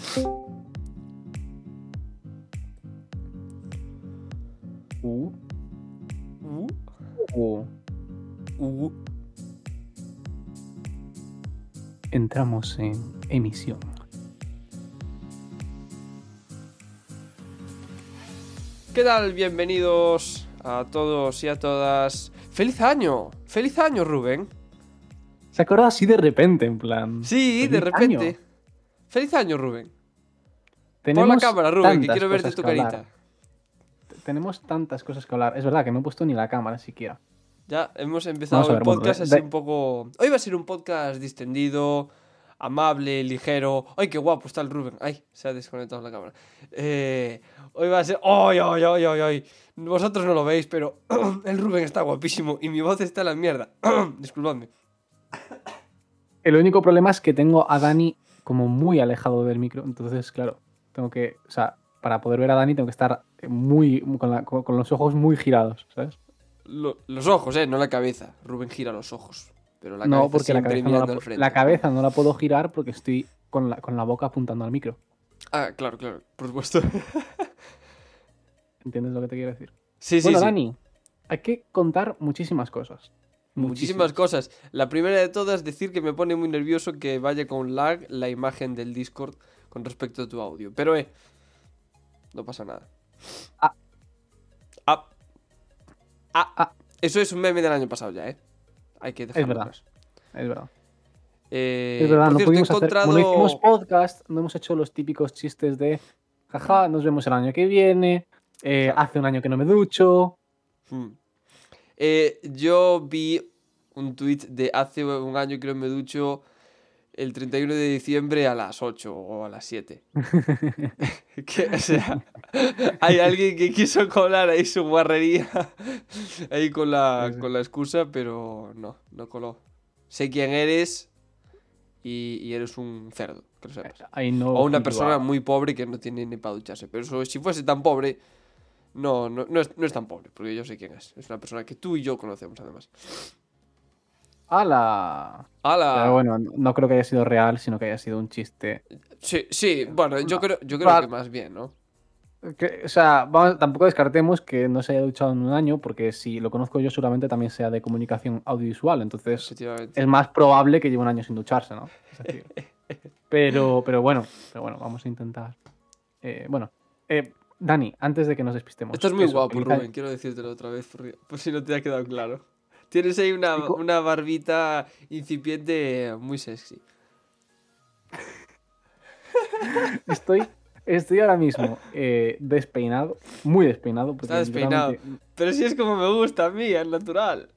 Uh, Uh, uh. uh. Entramos en emisión. ¿Qué tal? Bienvenidos a todos y a todas. ¡Feliz año! ¡Feliz año, Rubén! Se acordó así de repente, en plan. Sí, de ¡Feliz repente. año! ¡Feliz año, Rubén! Pon la Tenemos cámara, Rubén, que quiero verte tu carita. Tenemos tantas cosas que hablar. Es verdad que no he puesto ni la cámara siquiera. Ya hemos empezado el podcast así de- un poco. Hoy va a ser un podcast distendido, amable, ligero. ¡Ay, qué guapo está el Rubén! ¡Ay! Se ha desconectado la cámara. Eh, hoy va a ser. ¡Ay, ay, ay, ay, ay! Vosotros no lo veis, pero el Rubén está guapísimo y mi voz está en la mierda. Disculpadme. El único problema es que tengo a Dani como muy alejado del micro. Entonces, claro, tengo que. O sea, para poder ver a Dani tengo que estar muy. con, la- con- los ojos muy girados, ¿sabes? Lo- los ojos, eh, no la cabeza. Rubén gira los ojos. Pero la no, cabeza porque la cabeza, no la, cabeza no la puedo girar porque estoy con la, con la boca apuntando al micro. Ah, claro, claro, por supuesto. ¿Entiendes lo que te quiero decir? sí, sí, bueno, sí. Dani, hay que contar muchísimas cosas. Muchísimas cosas. La primera de todas, decir que me pone muy nervioso que vaya con lag la imagen del Discord con respecto a tu audio. Pero, eh, no pasa nada. Ah. Ah. Ah. Ah. Eso es un meme del año pasado ya, eh. Hay que dejarlo verdad. atrás. Es verdad. Eh, Es verdad, no cierto, pudimos hacer. encontrado... Como no hicimos podcast, no hemos hecho los típicos chistes de. Jaja, nos vemos el año que viene. eh. Hace un año que no me ducho. Hmm. Eh, yo vi un tweet de hace un año que no me ducho el 31 de diciembre a las 8 o a las 7. que, o sea, hay alguien que quiso colar ahí su guarrería ahí con la, con la excusa, pero no, no coló. Sé quién eres y, y eres un cerdo, que lo sepas. No O una persona muy pobre que no tiene ni para ducharse. Pero eso, si fuese tan pobre, no, no, no, es, no es tan pobre, porque yo sé quién es. Es una persona que tú y yo conocemos, además. ¡Hala! ¡Hala! Pero bueno, no creo que haya sido real, sino que haya sido un chiste. Sí, sí, bueno, yo No. creo, yo creo que más bien, ¿no? Que- o sea, vamos- tampoco descartemos que no se haya duchado en un año, porque si lo conozco yo, seguramente también sea de comunicación audiovisual. Entonces, es más probable que lleve un año sin ducharse, ¿no? Es pero, pero bueno, pero bueno, vamos a intentar. Eh, bueno, eh, Dani, antes de que nos despistemos. Estás muy eso, guapo, Rubén, quiero decírtelo otra vez, por, por si no te ha quedado claro. Tienes ahí una, una barbita incipiente muy sexy. Estoy, estoy ahora mismo eh, despeinado, muy despeinado. Está despeinado. Pero si es como me gusta a mí, al natural.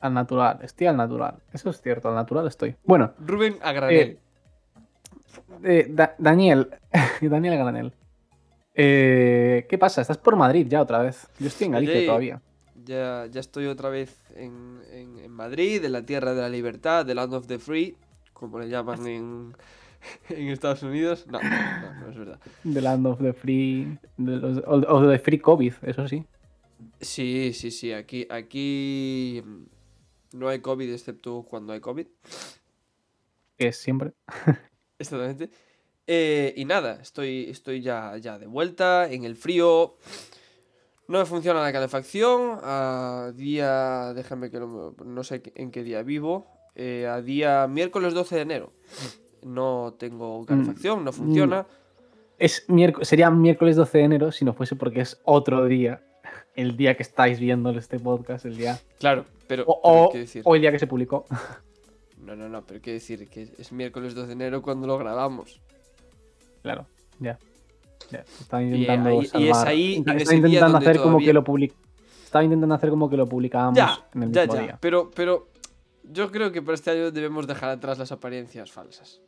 Al natural, estoy al natural. Eso es cierto, al natural estoy. Bueno, Rubén a granel. eh, Da- Daniel, Daniel Granel. Eh, ¿Qué pasa? Estás por Madrid ya otra vez. Yo estoy en Galicia Sí. todavía. Ya, ya estoy otra vez en, en- en Madrid, en la tierra de la libertad, the land of the free, como le llaman en, en Estados Unidos. No, no, no es verdad. The Land of the Free. de los- o, o de Free COVID, eso sí. Sí, sí, sí, aquí, aquí no hay COVID excepto cuando hay COVID, Que es siempre. exactamente. Eh, y nada, estoy, estoy ya, ya de vuelta en el frío. No me funciona la calefacción. A día, déjame que no, no sé en qué día vivo. eh, a día miércoles 12 de enero. No tengo calefacción, no funciona. Es sería miércoles 12 de enero si no fuese porque es otro día. El día que estáis viendo este podcast, el día. Claro, pero, O, pero o- que decir. o el día que se publicó. No, no, no, pero hay que decir que es miércoles 12 de enero cuando lo grabamos. Claro, ya. Ya. Estaba Y intentando ahí- y es ahí, Estaba intentando hacer como que lo public... Estaba intentando hacer como que lo publicábamos Ya, en el ya, mismo ya. día. Pero, pero yo creo que para este año debemos dejar atrás las apariencias falsas.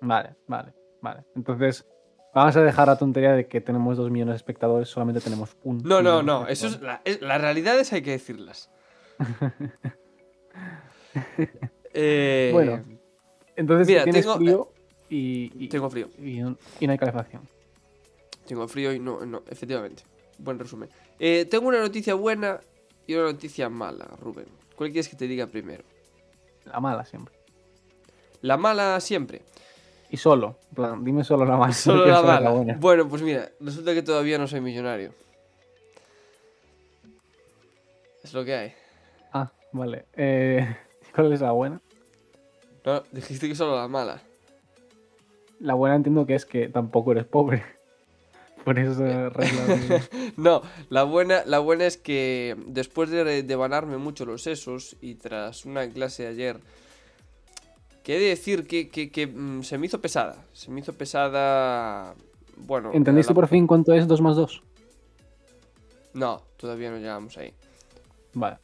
Vale, vale, vale. Entonces, vamos a dejar la tontería de que tenemos dos millones de espectadores, solamente tenemos un. No, no, no. Eso es, la, es- las realidades hay que decirlas. Eh, Bueno, Entonces, Mira, tienes tengo- eh, frío y, y, Tengo frío. y no y no hay calefacción. Tengo frío y no, no, efectivamente. Buen resumen. Eh, tengo una noticia buena y una noticia mala, Rubén. ¿Cuál quieres que te diga primero? La mala siempre. La mala siempre. Y solo. en plan, dime solo la mala. Solo la mala. Bueno, pues mira, resulta que todavía no soy millonario. Es lo que hay. Ah, vale. Eh, ¿Cuál es la buena? No, dijiste que solo la mala. La buena entiendo que es que tampoco eres pobre. Por eso regla de- No, la buena, la buena es que después de devanarme mucho los sesos y tras una clase ayer, que he de decir que, que- que, mm, se me hizo pesada. Se me hizo pesada. Bueno. ¿Entendiste la- por fin cuánto es 2 más 2? No, todavía no llegamos ahí. Vale.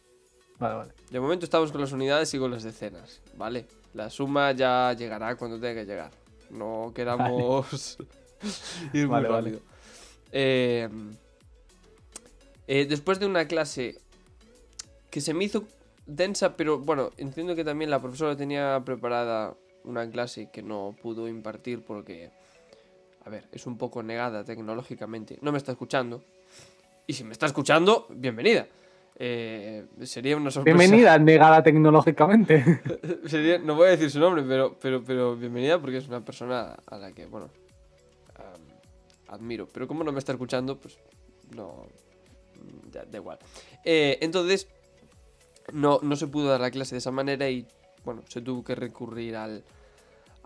Vale, vale. De momento estamos con las unidades y con las decenas, ¿vale? La suma ya llegará cuando tenga que llegar. No queramos ir muy vale. Eh, eh, después de una clase que se me hizo densa, pero bueno, entiendo que también la profesora tenía preparada una clase que no pudo impartir porque, a ver, es un poco negada tecnológicamente. No me está escuchando. Y si me está escuchando, bienvenida. Eh, sería una sorpresa. Bienvenida, negada tecnológicamente. Sería- no voy a decir su nombre, pero, pero, pero bienvenida porque es una persona a la que, bueno, admiro. Pero como no me está escuchando, pues no. ya, da igual. Eh, entonces, no, no se pudo dar la clase de esa manera y, bueno, se tuvo que recurrir al,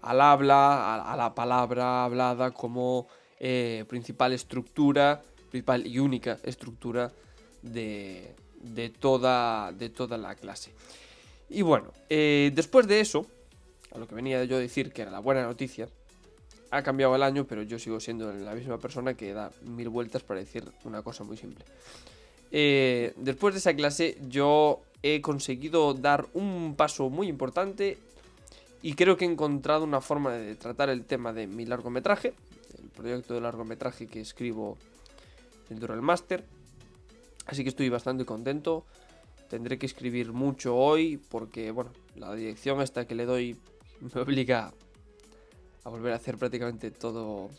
al habla, a, a la palabra hablada como eh, principal estructura, principal y única estructura de, de, toda, de toda la clase. Y bueno, eh, después de eso, a lo que venía yo a decir que era la buena noticia, ha cambiado el año, pero yo sigo siendo la misma persona que da mil vueltas para decir una cosa muy simple. Eh, después de esa clase, yo he conseguido dar un paso muy importante y creo que he encontrado una forma de tratar el tema de mi largometraje, el proyecto de largometraje que escribo dentro del máster. Así que estoy bastante contento. Tendré que escribir mucho hoy porque, bueno, la dirección esta que le doy me obliga a volver a hacer prácticamente todo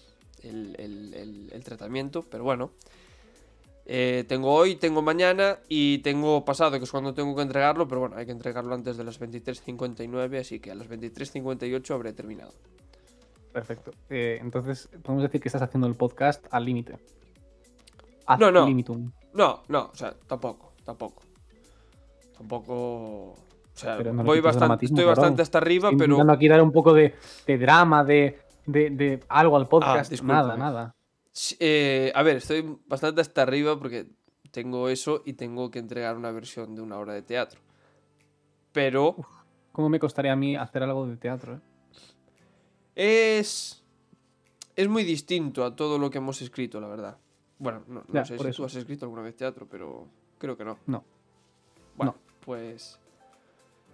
el, el- el- el tratamiento. Pero bueno, eh, tengo hoy, tengo mañana y tengo pasado, que es cuando tengo que entregarlo. Pero bueno, hay que entregarlo antes de las 23.59, así que a las 23.58 habré terminado. Perfecto. Eh, entonces, podemos decir que estás haciendo el podcast al límite. No, no. limitum. No, no, o sea, tampoco, tampoco. Tampoco. O sea, no voy bastante, estoy cabrón. bastante hasta arriba, Estoy pero. aquí dar un poco de, de drama, de, de- de algo al podcast. Ah, discúlpame. nada, nada. Eh, a ver, estoy bastante hasta arriba porque tengo eso y tengo que entregar una versión de una obra de teatro. Pero ¿Cómo me costaría a mí hacer algo de teatro? eh? es. Es muy distinto a todo lo que hemos escrito, la verdad. Bueno, no, no Ya, sé si eso. tú has escrito alguna vez teatro, pero creo que no. No. Bueno, pues.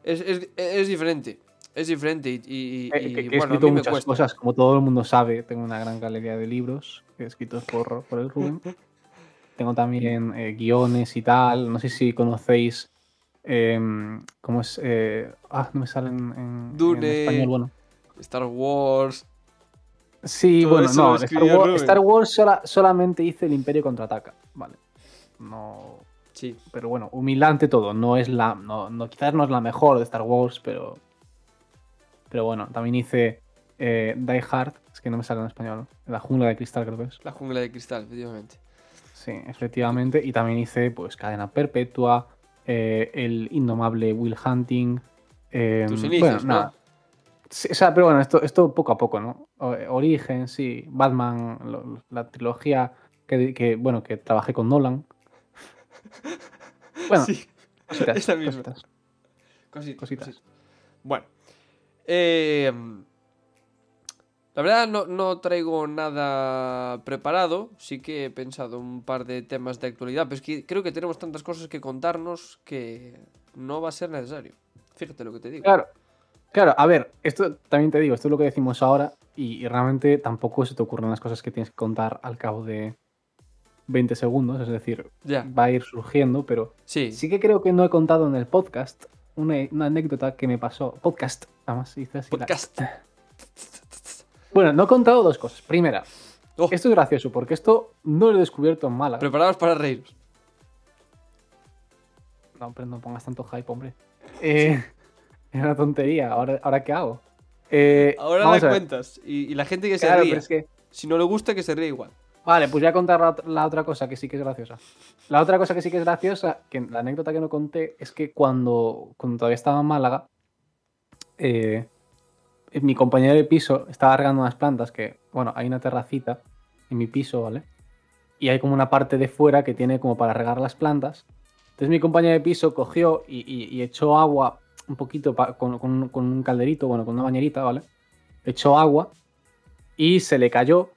Es, es- es diferente. Es diferente y, y- Eh, y, que, que he bueno, a escrito mí me muchas cuesta. cosas, como todo el mundo sabe. Tengo una gran galería de libros escritos por, por el Rubén. Tengo también eh, guiones y tal. No sé si conocéis. em, ¿Cómo es? Eh, ah, no me salen en, en español. Bueno, Star Wars. Sí, Todo bueno, no. Star Wars, Rubén. Star Wars sola- solamente hice el Imperio contraataca. Vale. No. Sí. Pero bueno, humilde ante todo. No es la. No, no, quizás no es la mejor de Star Wars, pero. Pero bueno, también hice eh, Die Hard. Es que no me sale en español. La jungla de cristal, creo que es. La jungla de cristal, efectivamente. Sí, efectivamente. Y también hice, pues, Cadena Perpetua. eh, el indomable Will Hunting. eh, Tus bueno, inicios, nada. O sea, pero bueno, esto, esto poco a poco, ¿no? O- Origen, sí. Batman, lo- la trilogía que, que, bueno, que trabajé con Nolan. Bueno, Sí, cositas, misma. cositas. cositas, Cositas. cositas. Bueno. eh, la verdad no, no traigo nada preparado. Sí que he pensado un par de temas de actualidad. Pero es que creo que tenemos tantas cosas que contarnos que no va a ser necesario. Fíjate lo que te digo. Claro, claro, a ver, esto también te digo, esto es lo que decimos ahora y, y realmente tampoco se te ocurren las cosas que tienes que contar al cabo de 20 segundos, es decir, va a ir surgiendo, pero Sí. sí que creo que no he contado en el podcast una, una anécdota que me pasó, podcast, además se dice así. la- Podcast. Bueno, no he contado dos cosas. Primera, Oh, esto es gracioso porque esto no lo he descubierto en Málaga. preparados para reíros. No, pero no pongas tanto hype, hombre. Eh, es una tontería, ¿ahora, ¿ahora qué hago? Eh, Ahora la cuentas. Y, y la gente que se ríe. pero es que- Si no le gusta, que se ríe igual. Vale, pues voy a contar la, ot- la otra cosa que sí que es graciosa. La otra cosa que sí que es graciosa, que la anécdota que no conté, es que cuando, cuando todavía estaba en Málaga, eh, mi compañero de piso estaba regando unas plantas que, bueno, hay una terracita en mi piso, ¿vale? Y hay como una parte de fuera que tiene como para regar las plantas. Entonces mi compañero de piso cogió y, y- y echó agua un poquito con, un calderito, bueno, con una bañerita, ¿vale? Echó agua y se le cayó,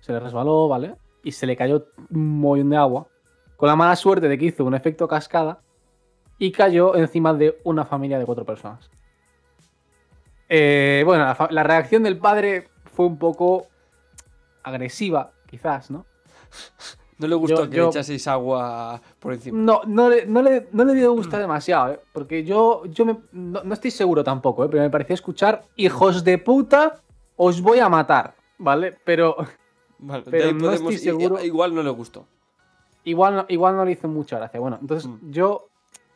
se le resbaló, ¿vale? Y se le cayó un mollón de agua. Con la mala suerte de que hizo un efecto cascada y cayó encima de una familia de cuatro personas. Eh, bueno, la, la reacción del padre fue un poco agresiva, quizás, ¿no? No le gustó Yo- que yo- le echaseis agua por encima. No, no le, no le, no le debió gustar demasiado, ¿eh? Porque yo, yo me- no, no estoy seguro tampoco, ¿eh? Pero me parecía escuchar, hijos de puta, os voy a matar, ¿vale? Pero Vale, Pero no podemos- estoy seguro. Igual no le gustó. igual, no- igual no le hizo mucha gracia. Bueno, entonces Mm. yo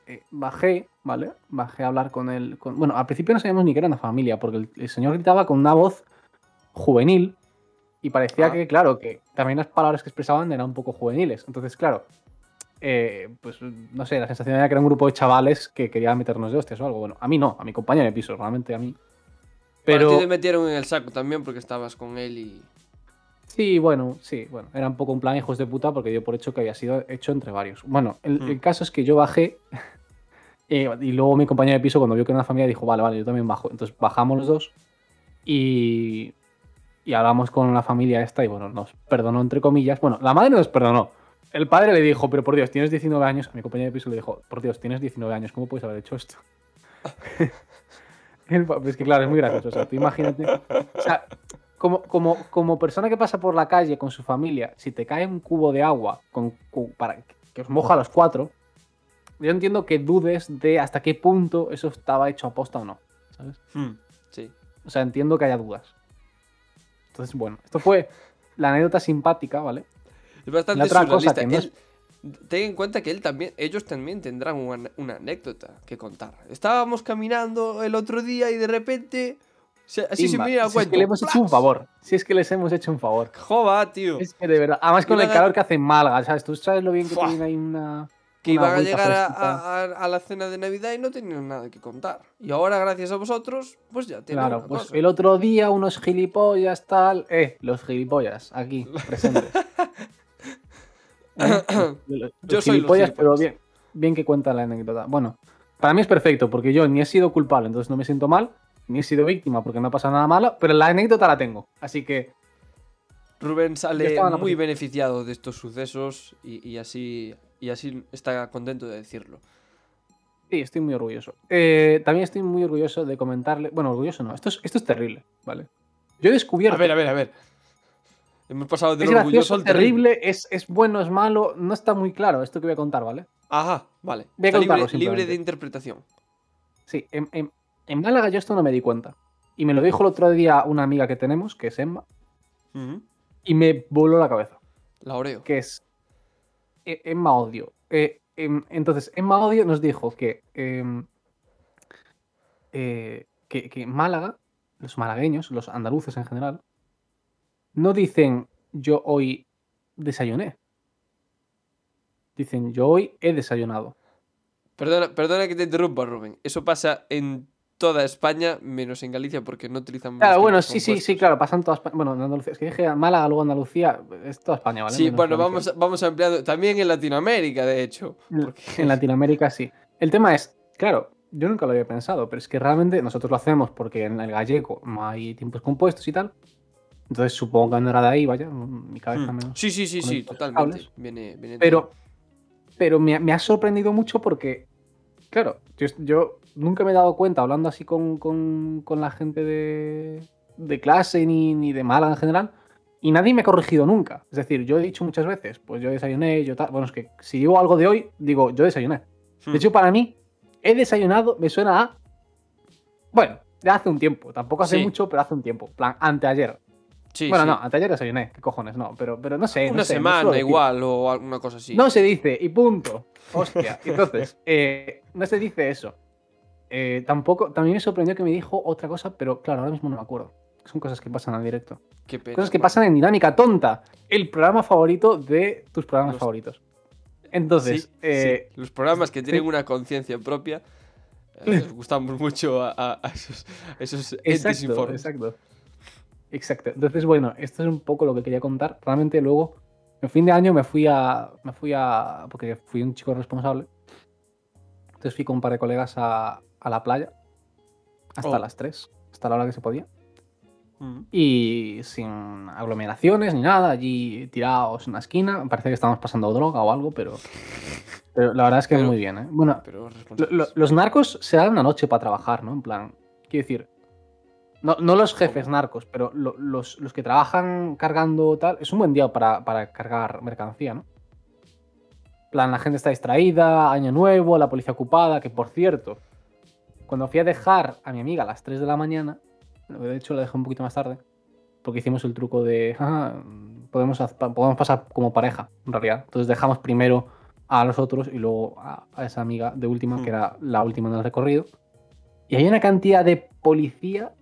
eh, bajé, ¿vale? Bajé a hablar con él. Con... Bueno, al principio no sabíamos ni que era una familia, porque el, el señor gritaba con una voz juvenil y parecía Ah. que, claro, que también las palabras que expresaban eran un poco juveniles. Entonces, claro, eh, pues no sé, la sensación era que era un grupo de chavales que querían meternos de hostias o algo. Bueno, a mí no, a mi compañero de piso, realmente a mí. Pero... Te metieron en el saco también porque estabas con él y. sí, bueno, sí, bueno, era un poco un plan hijos de puta porque dio por hecho que había sido hecho entre varios. Bueno, el, Hmm. el caso es que yo bajé eh, y luego mi compañero de piso cuando vio que era una familia dijo, vale, vale, yo también bajo. Entonces bajamos los dos y, y hablamos con la familia esta y bueno, nos perdonó entre comillas. Bueno, la madre nos perdonó. El padre le dijo, pero por Dios, tienes 19 años. A mi compañero de piso le dijo, por Dios, tienes 19 años, ¿cómo puedes haber hecho esto? Es que claro, es muy gracioso. O sea, tú imagínate. O sea, como, como, como persona que pasa por la calle con su familia, si te cae un cubo de agua con, con- para que os moja a los cuatro, yo entiendo que dudes de hasta qué punto eso estaba hecho a posta o no. ¿Sabes? Hmm, Sí. O sea, entiendo que haya dudas. Entonces, bueno, esto fue la anécdota simpática, ¿vale? Es bastante La otra cosa surrealista. que no es- Ten en cuenta que él también, ellos también tendrán una, una anécdota que contar. Estábamos caminando el otro día y de repente. se- así se Pimba. me viene a Si es cuento. que le hemos hecho un favor. Si es que les hemos hecho un favor. Jova, tío. Es que de verdad. Además, con el calor que hace en Málaga, ¿sabes? Tú sabes lo bien que Fua. tiene ahí una. Que iban a llegar a, fresquita. a- a la cena de Navidad y no tenían nada que contar. Y ahora, gracias a vosotros, pues ya tienen Claro, una pues cosa. el otro día unos gilipollas tal. Eh, los gilipollas, aquí, presentes. Eh, los Yo soy los gilipollas, pero bien, bien que cuenta la anécdota. Bueno, para mí es perfecto, porque yo ni he sido culpable, entonces no me siento mal, ni he sido víctima porque no ha pasado nada malo, pero la anécdota la tengo. Así que, Rubén sale muy beneficiado de estos sucesos y, y así, y así está contento de decirlo. sí, estoy muy orgulloso. Eh, también estoy muy orgulloso de comentarle. Bueno, orgulloso no, esto es, esto es terrible, ¿vale? Yo he descubierto. A ver, a ver, a ver. Hemos pasado del es orgulloso gracioso, al terrible. terrible, es, es bueno, es malo, no está muy claro esto que voy a contar, ¿vale? Ajá, vale. Voy a contarlo libre, de interpretación. Sí, en, en- en Málaga yo esto no me di cuenta. Y me lo dijo el otro día una amiga que tenemos, que es Emma, y me voló la cabeza. La Oreo. Que es Emma Odio. Eh, em, entonces, Emma Odio nos dijo que, em, eh, que, que Málaga, los malagueños, los andaluces en general, no dicen yo hoy desayuné. Dicen yo hoy he desayunado. Perdona, perdona que te interrumpa, Rubén. Eso pasa en toda España, menos en Galicia, porque no utilizan. Claro, bueno, sí, sí, sí, claro, pasan toda España. Bueno, en Andalucía, es que dije Málaga, luego Andalucía, es toda España, ¿vale? Sí, Menos bueno, vamos, vamos ampliando. También en Latinoamérica, de hecho. porque- En Latinoamérica sí. El tema es, claro, yo nunca lo había pensado, pero es que realmente nosotros lo hacemos porque en el gallego no hay tiempos compuestos y tal. Entonces supongo que no era de ahí, vaya, mi cabeza Hmm. menos. Sí, sí, sí, sí, totalmente. Viene, Pero, pero me, me ha sorprendido mucho porque, claro, yo, yo nunca me he dado cuenta hablando así con, con- con la gente de, de clase ni, ni de Málaga en general. Y nadie me ha corregido nunca. Es decir, yo he dicho muchas veces, pues yo desayuné, yo tal. Bueno, es que si digo algo de hoy, digo, yo desayuné. Hmm. De hecho, para mí, he desayunado, me suena a. Bueno, de hace un tiempo. Tampoco hace Sí. mucho, pero hace un tiempo. plan, anteayer. Sí, bueno, sí. no, anteayer desayuné. ¿Qué cojones? No, pero, pero no sé. no Una sé, semana igual o alguna cosa así. No se dice, y punto. Hostia. Entonces, eh, no se dice eso. Eh, tampoco, también me sorprendió que me dijo otra cosa, pero claro, ahora mismo no me acuerdo. Son cosas que pasan al directo. Qué pena. Cosas que bueno. pasan en Dinámica Tonta, el programa favorito de tus programas Los- favoritos. Entonces, Sí, eh, los programas que tienen una conciencia propia eh, les gustamos mucho a, a- a esos, a esos entes exacto, informes. exacto. Exacto. Entonces, bueno, esto es un poco lo que quería contar. Realmente luego, en fin de año me fui a. Me fui a. Porque fui un chico responsable. Entonces fui con un par de colegas a, a la playa. Hasta Oh. las 3. Hasta la hora que se podía. Mm. Y sin aglomeraciones ni nada, allí tirados en una esquina. Parece que estamos pasando droga o algo, pero, pero la verdad es que Pero- muy bien. ¿eh? Bueno, Pero lo- los narcos se dan una noche para trabajar, ¿no? En plan, quiero decir, no, no los jefes narcos, pero lo- los, los que trabajan cargando tal, es un buen día para, para cargar mercancía, ¿no? En plan, la gente está distraída, año nuevo, la policía ocupada, que por cierto, cuando fui a dejar a mi amiga a las 3 de la mañana, de hecho la dejé un poquito más tarde, porque hicimos el truco de, "Ah, podemos, podemos pasar como pareja, en realidad. Entonces dejamos primero a los otros y luego a, a esa amiga de última, Hmm. que era la última en el recorrido. Y hay una cantidad de policía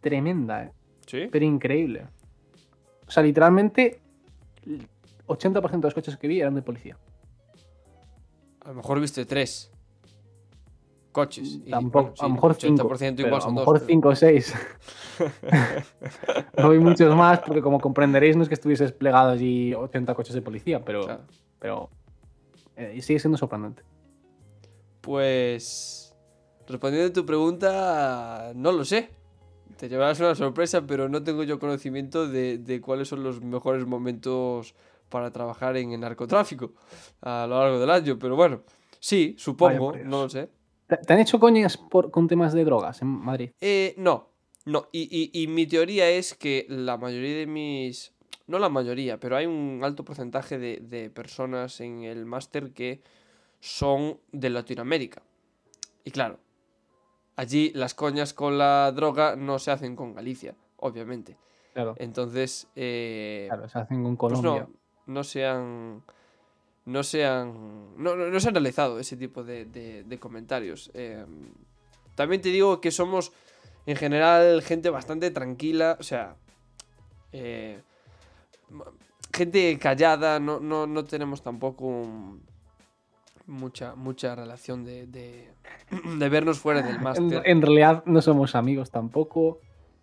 tremenda, ¿eh? Sí. pero increíble. O sea, literalmente, el 80% de los coches que vi eran de policía. A lo mejor viste tres coches. y, Tampoco, bueno, sí, a lo mejor 5. 80% pero igual a son lo dos, mejor pero- 5 o 6. no vi muchos más, porque como comprenderéis, no es que estuviese desplegado allí 80 coches de policía, pero, Claro. pero eh, sigue siendo sorprendente. Pues. Respondiendo a tu pregunta, no lo sé. Te llevarás una sorpresa, pero no tengo yo conocimiento de, de cuáles son los mejores momentos para trabajar en el narcotráfico a lo largo del año. Pero bueno, sí, supongo, no lo sé. ¿Te, te han hecho coñas por, con temas de drogas en Madrid? Eh, no, no. Y, y- y mi teoría es que la mayoría de mis. No la mayoría, pero hay un alto porcentaje de, de personas en el máster que son de Latinoamérica. Y claro, allí las coñas con la droga no se hacen con Galicia, obviamente. Claro, Entonces, eh, claro, se hacen con pues Colombia. no, no se han. No se han. No, no- no se han realizado ese tipo de, de- de comentarios. Eh, también te digo que somos, en general, gente bastante tranquila. O sea. eh, gente callada. No, no, no tenemos tampoco un- mucha, mucha relación de, de, de vernos fuera del máster. en realidad no somos amigos tampoco.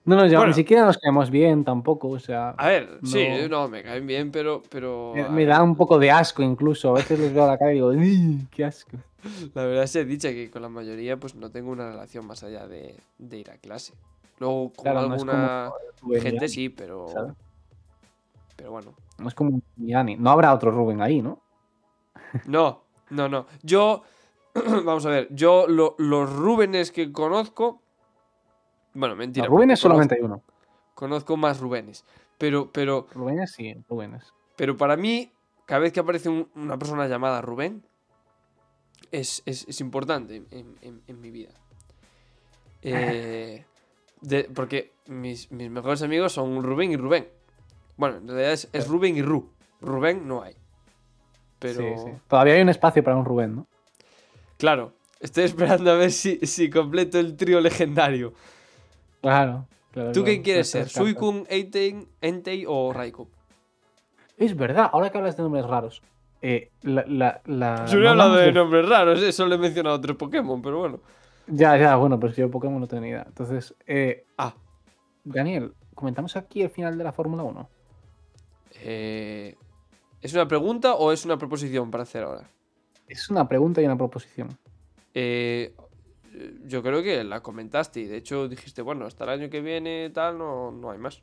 No nos llevamos, Bueno. ni siquiera nos caemos bien tampoco, o sea... A ver, sí, no- no, me caen bien, pero. pero Me, da un poco de asco incluso. A veces les veo a la cara y digo, "Ih, qué asco. La verdad se dicha que con la mayoría pues no tengo una relación más allá de, de ir a clase. Luego con Claro, no es alguna como gente sí, pero ¿sabes? pero bueno. No es como Miani. No habrá otro Rubén ahí, ¿no? No, no, no. Yo vamos a ver, yo lo- los Rúbenes que conozco bueno, mentira. No, Rubén porque es solamente hay uno. conozco más Rubénes, pero pero Rubén es sí, Rubén es. pero para mí cada vez que aparece un- una persona llamada Rubén es, es- es importante en, en- en mi vida. Eh, de- porque mis, mis mejores amigos son Rubén y Rubén. Bueno, en realidad es, es Rubén y Ru. Rubén no hay. Pero, Sí, sí. Todavía hay un espacio para un Rubén, ¿no? claro, estoy esperando a ver si, si completo el trío legendario. Claro. claro, ¿Tú qué quieres ser? ¿Suicune, Eitein, Entei o Raikou? Es verdad, ahora que hablas de nombres raros. Eh, la, la, la- Yo no he hablado de nombres raros, eh, solo he mencionado tres Pokémon, pero bueno. Ya, ya, bueno, pero es que yo Pokémon no idea. Entonces, eh, Ah, Daniel, ¿comentamos aquí el final de la Fórmula 1? Eh, ¿Es una pregunta o es una proposición para hacer ahora? Es una pregunta y una proposición. Eh, yo creo que la comentaste y de hecho dijiste, bueno, hasta el año que viene tal no, no hay más.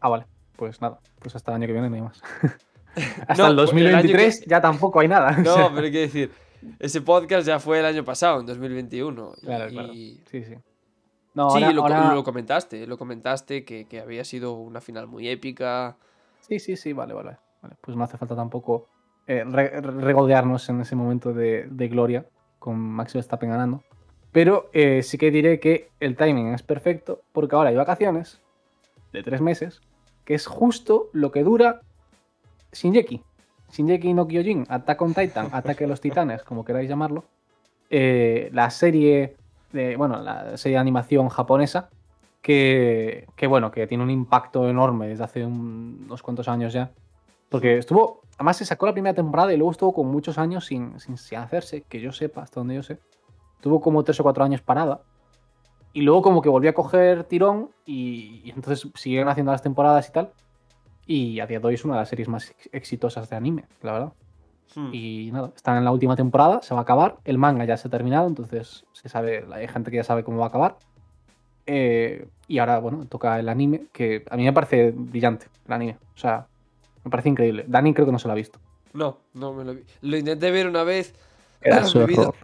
Ah, vale. Pues nada, pues hasta el año que viene no hay más. hasta No, el pues el año 2023 que- ya tampoco hay nada. o No, sea, pero hay que decir, ese podcast ya fue el año pasado, en 2021. y- Claro, claro. y- Sí, sí. No, sí, ahora- lo, ahora- lo comentaste, lo comentaste que, que había sido una final muy épica. Sí, sí, sí, vale, vale. Vale. Pues no hace falta tampoco eh, re- regodearnos en ese momento de, de gloria con Max Verstappen ganando. Pero eh, sí que diré que el timing es perfecto porque ahora hay vacaciones de tres meses, que es justo lo que dura Shinjeki. Shinjeki no Kyojin, Attack on Titan, Ataque a los Titanes, como queráis llamarlo. eh, la serie de, bueno, la serie de animación japonesa, que, que, bueno, que tiene un impacto enorme desde hace un- unos cuantos años ya. Porque estuvo, además se sacó la primera temporada y luego estuvo con muchos años sin, sin, sin hacerse, que yo sepa, hasta donde yo sé. Tuvo como tres o cuatro años parada. Y luego como que volvió a coger tirón y, y entonces siguieron haciendo las temporadas y tal. Y a día de hoy es una de las series más ex- exitosas de anime, la verdad. Hmm. Y nada, están en la última temporada, se va a acabar. El manga ya se ha terminado, entonces se sabe, hay gente que ya sabe cómo va a acabar. Eh, y ahora, bueno, toca el anime, que a mí me parece brillante, el anime. O sea, me parece increíble. Dani creo que no se lo ha visto. No, no me lo vi. Lo intenté ver una vez. Era su Me vi do-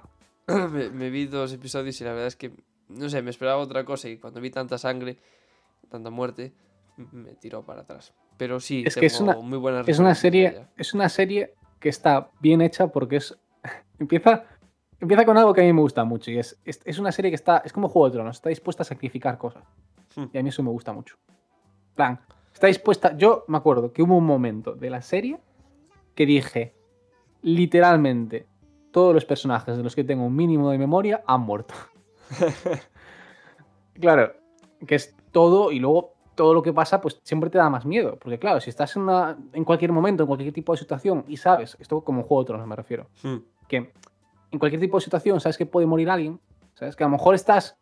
error. me, me vi dos episodios y la verdad es que, no sé, me esperaba otra cosa y cuando vi tanta sangre, tanta muerte, me tiró para atrás. Pero sí, Es que es tengo una- muy buenas Es una serie, es una serie que está bien hecha porque es. empieza, empieza con algo que a mí me gusta mucho. Y es, es, es una serie que está. Es como Juego de Tronos, está dispuesta a sacrificar cosas. Hmm. Y a mí eso me gusta mucho. Plan, está dispuesta. Yo me acuerdo que hubo un momento de la serie que dije, literalmente, todos los personajes de los que tengo un mínimo de memoria han muerto. claro, que es todo y luego todo lo que pasa, pues siempre te da más miedo. Porque claro, si estás en, una, en cualquier momento, en cualquier tipo de situación y sabes, esto como Juego de Tronos me refiero, Hmm. que en cualquier tipo de situación sabes que puede morir alguien, sabes que a lo mejor estás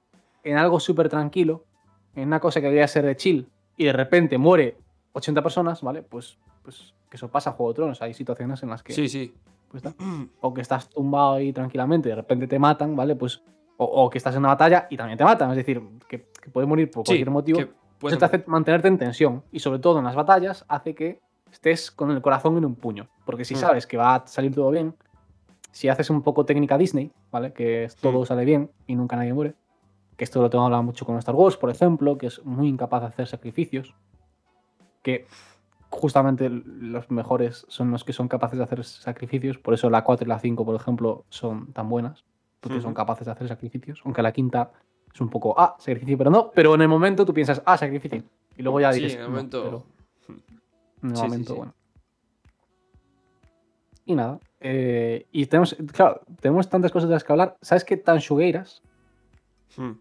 en algo súper tranquilo, en una cosa que debería ser de chill, y de repente muere 80 personas, ¿vale? Pues, pues que eso pasa en Juego de Tronos. Hay situaciones en las que Sí, sí. pues, o que estás tumbado ahí tranquilamente y de repente te matan, ¿vale? Pues o, o que estás en una batalla y también te matan, es decir, que, que puede morir por Sí, cualquier motivo. que Eso te hace mantenerte en tensión y sobre todo en las batallas hace que estés con el corazón en un puño, porque si Mm. sabes que va a salir todo bien, si haces un poco técnica Disney, ¿vale? Que todo Mm. sale bien y nunca nadie muere, que esto lo tengo hablado mucho con Star Wars, por ejemplo, que es muy incapaz de hacer sacrificios, que justamente los mejores son los que son capaces de hacer sacrificios, por eso la 4 y la 5, por ejemplo, son tan buenas, porque son capaces de hacer sacrificios, aunque la quinta es un poco, ah, sacrificio, pero no, pero en el momento tú piensas, ah, sacrificio, y luego ya Sí, dices, en el "No", momento. pero en el Sí, sí, momento, sí. bueno. Y nada, eh, y tenemos, claro, tenemos tantas cosas de las que hablar, ¿sabes que Tanchugueiras Hmm.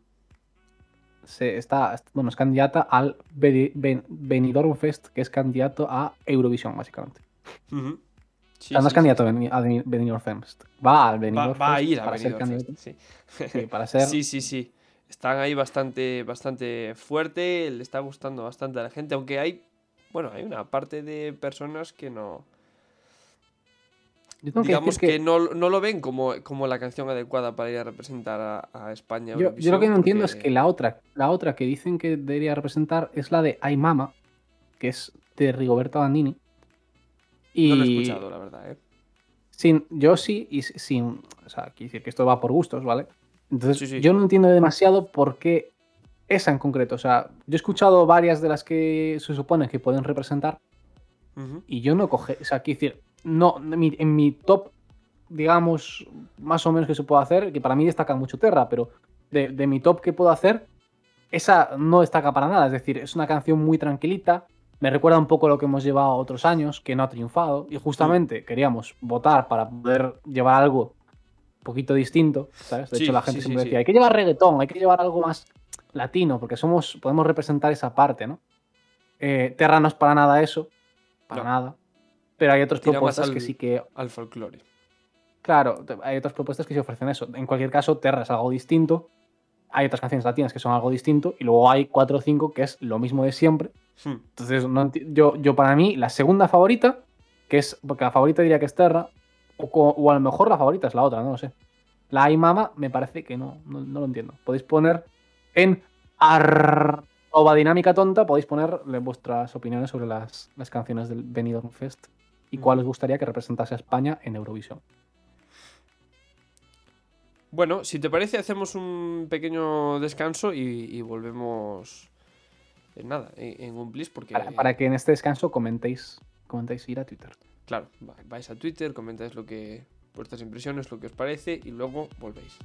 Se está, bueno, es candidata al Beni- Ben- Benidorm Fest, que es candidato a Eurovisión, básicamente. Sí, O sea, no es sí, candidato a Beni- a Beni- Benidorm Fest. Va al. Benidorm Va, va a Fest ir para ser candidato. Fest, sí. Sí, para ser. Sí, sí, sí. Están ahí bastante, bastante fuerte, le está gustando bastante a la gente, aunque hay, bueno, hay una parte de personas que no, Digamos que, no, no lo ven como, como la canción adecuada para ir a representar a, a España. Yo, yo lo que no entiendo es que la otra, la otra que dicen que debería representar es la de Ay Mama, que es de Rigoberta Bandini. Y No lo he escuchado, la verdad, ¿eh? sin, yo sí, y sin. O sea, quiero decir que esto va por gustos, ¿vale? Entonces, Sí, sí. yo no entiendo demasiado por qué esa en concreto. O sea, yo he escuchado varias de las que se supone que pueden representar y yo no coge. O sea, quiero decir, no, en mi, en mi top, digamos, más o menos que se puede hacer, que para mí destaca mucho Terra, pero de, de mi top que puedo hacer, esa no destaca para nada. Es decir, es una canción muy tranquilita. Me recuerda un poco lo que hemos llevado otros años, que no ha triunfado. Y justamente queríamos votar para poder llevar algo un poquito distinto. ¿sabes? De Sí, hecho, la gente sí, siempre decía, hay que llevar reggaetón, hay que llevar algo más latino, porque somos, podemos representar esa parte, ¿no? Eh, Terra no es para nada eso, para No. nada. Pero hay otras propuestas al- que sí que Al folclore. Claro, hay otras propuestas que se ofrecen eso. En cualquier caso, Terra es algo distinto. Hay otras canciones latinas que son algo distinto. Y luego hay cuatro o cinco que es lo mismo de siempre. Hmm. Entonces, no yo, yo para mí, la segunda favorita, que es. Porque la favorita diría que es Terra. O, o a lo mejor la favorita es la otra, no lo sé. La Ay Mama me parece que no, no, no lo entiendo. Podéis poner en arroba dinámica tonta, podéis ponerle vuestras opiniones sobre las, las canciones del Benidorm Fest y cuál os gustaría que representase a España en Eurovisión. Bueno, si te parece, hacemos un pequeño descanso y, y volvemos. En nada, en, un plis, porque. Para, para que en este descanso comentéis, comentéis ir a Twitter. Claro, va- vais a Twitter, comentáis lo que. vuestras impresiones, lo que os parece, y luego volvéis.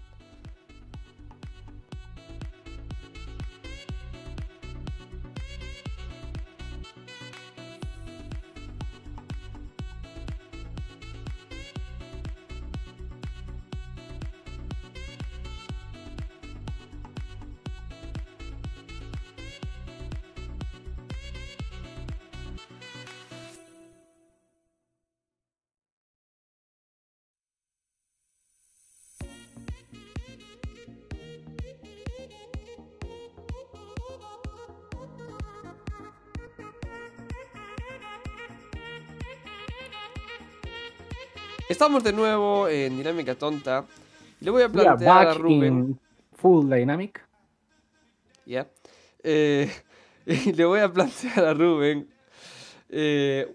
Estamos de nuevo en Dinámica Tonta. Le voy a plantear a Rubén. in full dynamic. Ya. Eh, le voy a plantear a Rubén. eh,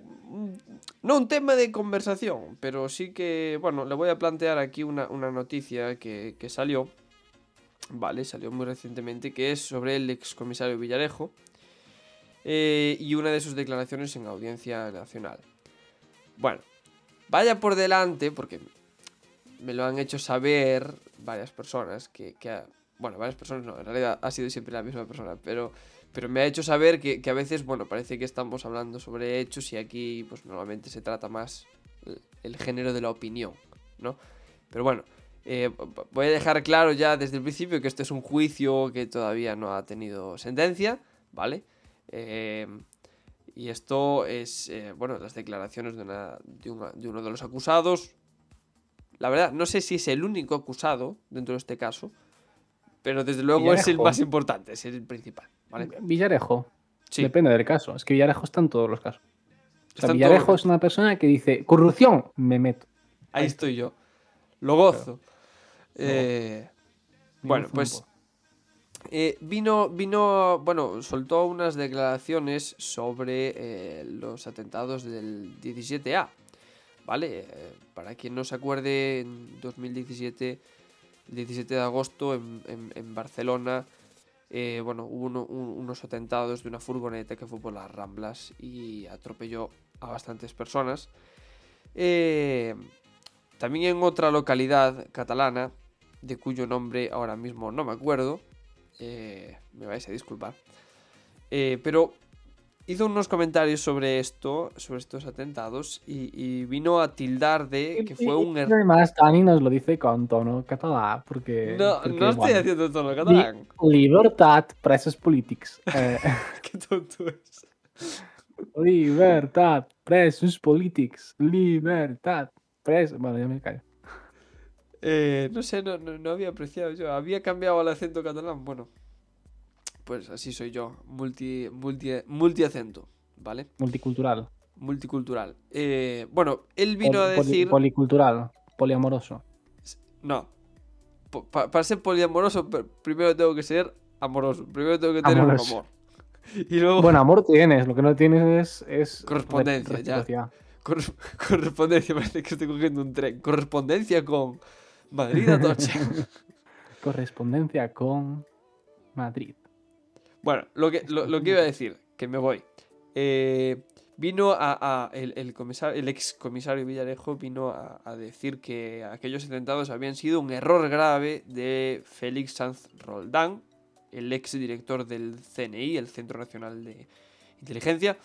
no un tema de conversación, pero sí que. Bueno, le voy a plantear aquí una, una noticia que, que salió. Vale, salió muy recientemente, que es sobre el excomisario Villarejo. eh, y una de sus declaraciones en audiencia nacional. Bueno, vaya por delante, porque me lo han hecho saber varias personas que, bueno, varias personas no, en realidad ha sido siempre la misma persona, pero, pero me ha hecho saber que, a veces, bueno, parece que estamos hablando sobre hechos y aquí, pues normalmente se trata más el, género de la opinión, ¿no? Pero bueno, eh, voy a dejar claro ya desde el principio que este es un juicio que todavía no ha tenido sentencia, ¿vale? Eh, y esto es, eh, bueno, las declaraciones de, una- de una- de uno de los acusados, la verdad, no sé si es el único acusado dentro de este caso, pero desde luego es el más importante, es el principal, ¿vale? Villarejo. Sí, Depende del caso. Es que Villarejo está en todos los casos. O sea, Villarejo es una persona que dice, corrupción, me meto. ahí estoy yo. Lo gozo. Eh, Bueno, pues. Eh, vino, vino, bueno, soltó unas declaraciones sobre eh, los atentados del 17A, ¿vale? Eh, para quien no se acuerde, en 2017, el 17 de agosto, en, Barcelona, bueno, hubo uno- un- unos atentados de una furgoneta que fue por las Ramblas y atropelló a bastantes personas. También en otra localidad catalana, de cuyo nombre ahora mismo no me acuerdo, eh, me vais a disculpar, eh, pero hizo unos comentarios sobre esto, sobre estos atentados, y, y vino a tildar de que fue un error. Además, Dani nos lo dice con tono catalán, porque... No, porque, no estoy bueno, haciendo tono catalán. Libertad, presos polítics. Eh, Qué tonto es. libertad, presos polítics. Libertad, presos... Bueno, ya me callo. Eh, no sé, no, no, no había apreciado yo. Había cambiado el acento catalán. Bueno, pues así soy yo. Multi, multi, multiacento, ¿vale? Multicultural. Multicultural. Eh, bueno, él vino Pol- a poli- decir. policultural. Poliamoroso. No. Pa- para ser poliamoroso, pr- primero tengo que ser amoroso. Primero tengo que tener un amor. Y luego Bueno, amor tienes, lo que no tienes es... es Correspondencia, re- ya. corres- correspondencia. Parece que estoy cogiendo un tren. Correspondencia con Madrid Atocha. Correspondencia con Madrid. Bueno, lo que, lo, lo que iba a decir, que me voy. Eh, vino a, a- el, el, comisar- el ex comisario Villarejo vino a, a decir que aquellos atentados habían sido un error grave de Félix Sanz Roldán, el ex director del CNI, el Centro Nacional de Inteligencia,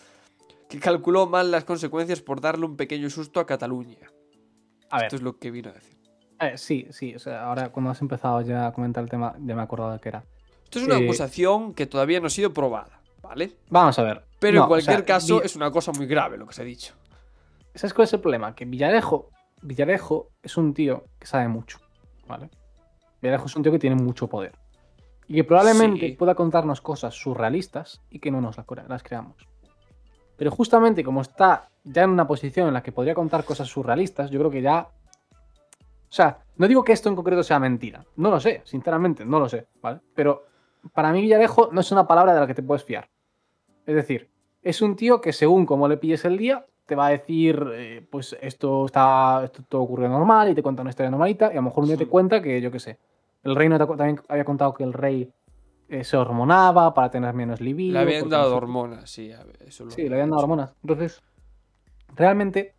que calculó mal las consecuencias por darle un pequeño susto a Cataluña. A ver, Esto es lo que vino a decir. Eh, sí, sí. O sea, ahora cuando has empezado ya a comentar el tema, ya me he acordado de qué era. Esto es una Eh, acusación que todavía no ha sido probada, ¿vale? Vamos a ver. Pero No, en o cualquier sea, caso Vi- es una cosa muy grave lo que se ha dicho. ¿Sabes cuál es el problema? Que Villarejo, Villarejo es un tío que sabe mucho, ¿vale? Villarejo es un tío que tiene mucho poder. Y que probablemente Sí. pueda contarnos cosas surrealistas y que no nos las creamos. Pero justamente como está ya en una posición en la que podría contar cosas surrealistas, yo creo que ya... O sea, no digo que esto en concreto sea mentira. No lo sé, sinceramente, no lo sé, ¿vale? Pero para mí Villarejo no es una palabra de la que te puedes fiar. Es decir, es un tío que según como le pilles el día, te va a decir, eh, pues esto está, esto todo ocurre normal y te cuenta una historia normalita y a lo mejor un día te cuenta que, yo qué sé, el rey no te, también había contado que el rey eh, se hormonaba para tener menos libido. Le habían porque dado no hormonas, sí. Eso lo Sí, le habían dado hormonas. Entonces, realmente,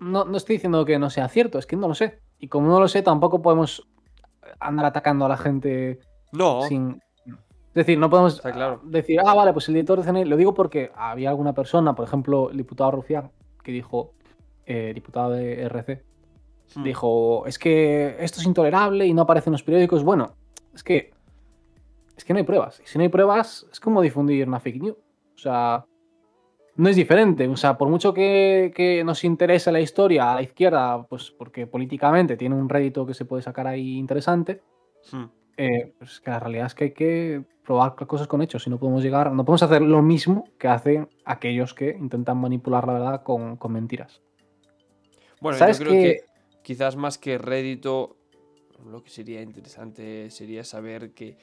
no, no estoy diciendo que no sea cierto, es que no lo sé. Y como no lo sé, tampoco podemos andar atacando a la gente No, sin. Es decir, no podemos Está claro. decir, ah, vale, pues el director de CNI. Lo digo porque había alguna persona, por ejemplo, el diputado Rufián, que dijo, eh, diputado de RC, Hmm. dijo, es que esto es intolerable y no aparece en los periódicos. Bueno, es que. Es que no hay pruebas. Y si no hay pruebas, es como difundir una fake news. O sea. No es diferente. O sea, por mucho que, que nos interese la historia a la izquierda, pues porque políticamente tiene un rédito que se puede sacar ahí interesante. Hmm. eh, pues que la realidad es que hay que probar cosas con hechos y no podemos llegar, no podemos hacer lo mismo que hacen aquellos que intentan manipular la verdad con, con mentiras. Bueno, ¿Sabes yo creo que... que- quizás más que rédito, lo que sería interesante sería saber qué,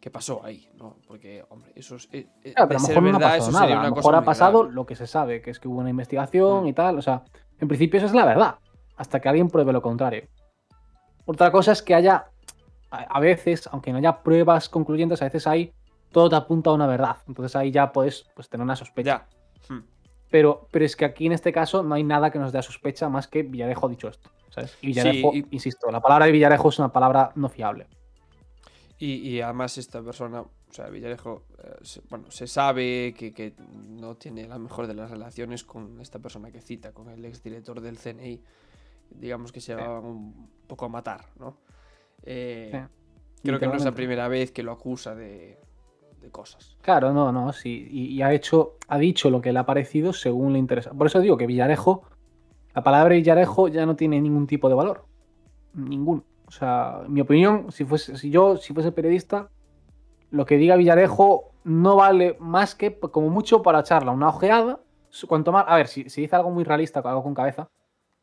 qué pasó ahí, ¿no? Porque, hombre, eso es. eh, eh, Claro, pero a lo mejor no ha verdad, pasado eso nada. A lo mejor ha pasado grave. lo que se sabe, que es que hubo una investigación Mm. y tal. O sea, en principio esa es la verdad. Hasta que alguien pruebe lo contrario. Otra cosa es que haya. A veces, aunque no haya pruebas concluyentes, a veces hay. Todo te apunta a una verdad. Entonces ahí ya puedes pues, tener una sospecha. Ya. Hmm. Pero, pero es que aquí en este caso no hay nada que nos dé a sospecha más que Villarejo ha dicho esto. ¿sabes? Y Villarejo, y- insisto, la palabra de Villarejo es una palabra no fiable. Y, y además esta persona, o sea, Villarejo, eh, se- bueno, se sabe que, que no tiene la mejor de las relaciones con esta persona que cita, con el exdirector del CNI. Digamos que se van un poco a matar, ¿no? Eh, Sí, creo que no es la primera vez que lo acusa de, de cosas. Claro, no, no, sí. Y, y ha hecho, ha dicho lo que le ha parecido según le interesa. Por eso digo que Villarejo, la palabra Villarejo ya no tiene ningún tipo de valor. Ningún. O sea, mi opinión, si fuese, si yo, si fuese periodista, lo que diga Villarejo no vale más que como mucho para echarla una ojeada. Cuanto más, a ver, si, si dice algo muy realista, algo con cabeza,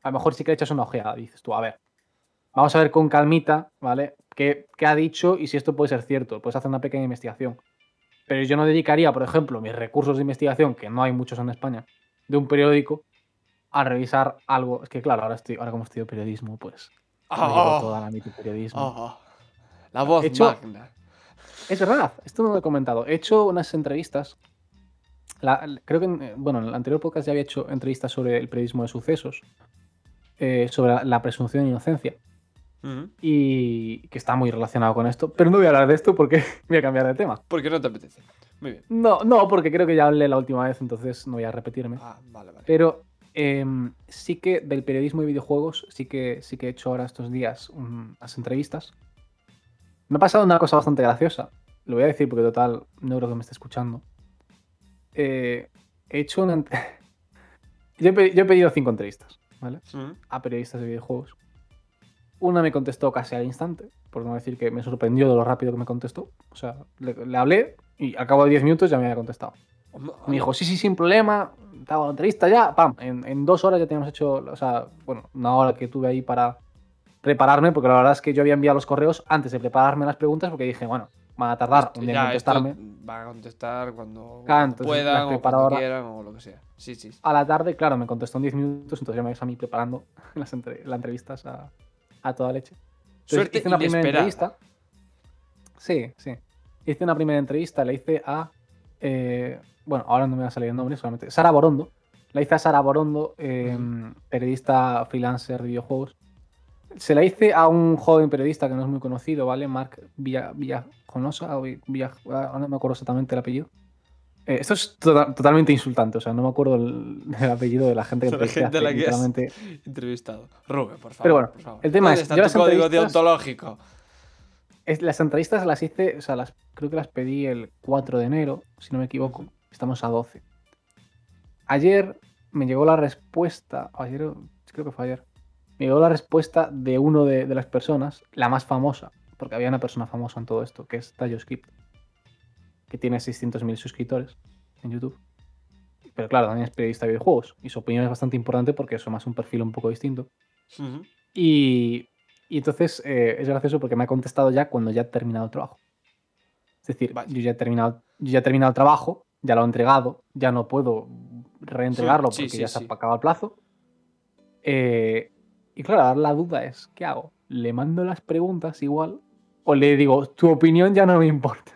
a lo mejor sí que le echas una ojeada. Dices tú, a ver, vamos a ver con calmita, ¿vale? ¿Qué, qué ha dicho y si esto puede ser cierto? Puedes hacer una pequeña investigación. Pero yo no dedicaría, por ejemplo, mis recursos de investigación, que no hay muchos en España, de un periódico, a revisar algo. Es que claro, ahora estoy, ahora como estudio periodismo, pues Ah, toda la mitad periodismo. ah, la voz hecho- magna. Es verdad, esto no lo he comentado. He hecho unas entrevistas. La- creo que, en- eh, bueno, en el anterior podcast ya había hecho entrevistas sobre el periodismo de sucesos, eh, sobre la, la presunción de inocencia, y que está muy relacionado con esto. Pero no voy a hablar de esto porque voy a cambiar de tema. Porque no te apetece. Muy bien. No, no, porque creo que ya hablé la última vez, entonces no voy a repetirme. Ah, vale, vale. Pero em, sí que del periodismo y videojuegos, sí que, sí que he hecho ahora estos días unas entrevistas. Me ha pasado una cosa bastante graciosa. Lo voy a decir porque total no creo que me esté escuchando. Eh, he hecho una... yo, he, yo he pedido cinco entrevistas, ¿vale? A periodistas de videojuegos. Una me contestó casi al instante, por no decir que me sorprendió de lo rápido que me contestó. O sea, le, le hablé y al cabo de 10 minutos ya me había contestado. Me dijo, sí, sí, sin problema, te hago la entrevista ya, pam, en, en dos horas ya teníamos hecho, o sea, bueno, una hora que tuve ahí para prepararme, porque la verdad es que yo había enviado los correos antes de prepararme las preguntas, porque dije, bueno, van a tardar un día en Ya, esto contestarme. van a contestar cuando, cuando puedan o cuando quieran o lo que sea. Sí, sí. A la tarde, claro, me contestó en 10 minutos, entonces ya me ves a mí preparando las, entre- las entrevistas a, a toda leche. Entonces, Suerte hice una primera entrevista. Sí, sí. Hice una primera entrevista, le hice a. eh, bueno, ahora no me va a salir el nombre, solamente. Sara Borondo. La hice a Sara Borondo, eh, periodista freelancer de videojuegos. Se la hice a un joven periodista que no es muy conocido, ¿vale? Marc Villa, Villajonosa, o Villa, ah, no me acuerdo exactamente el apellido. Eh, esto es to- totalmente insultante, o sea, no me acuerdo el, el apellido de la gente que la gente a la que has- Entrevistado. Rube, por favor. Pero bueno, por favor. el tema ¿Dónde es, yo las código deontológico? Es- las entrevistas las hice, o sea, las, creo que las pedí el 4 de enero, si no me equivoco. Estamos a 12. Ayer me llegó la respuesta, ayer, creo que fue ayer, me llegó la respuesta de uno de, de las personas, la más famosa, porque había una persona famosa en todo esto, que es TayoScript, que tiene 600.000 suscriptores en YouTube. Pero claro, también es periodista de videojuegos, y su opinión es bastante importante porque es más un perfil un poco distinto. Y, y entonces eh, es gracioso porque me ha contestado ya cuando ya he terminado el trabajo. Es decir, yo ya, he terminado, yo ya he terminado el trabajo, ya lo he entregado, ya no puedo reentregarlo Sí, porque sí, ya se ha acabado el plazo. Eh, y claro, ahora la duda es, ¿qué hago? ¿Le mando las preguntas igual? ¿O le digo, tu opinión ya no me importa?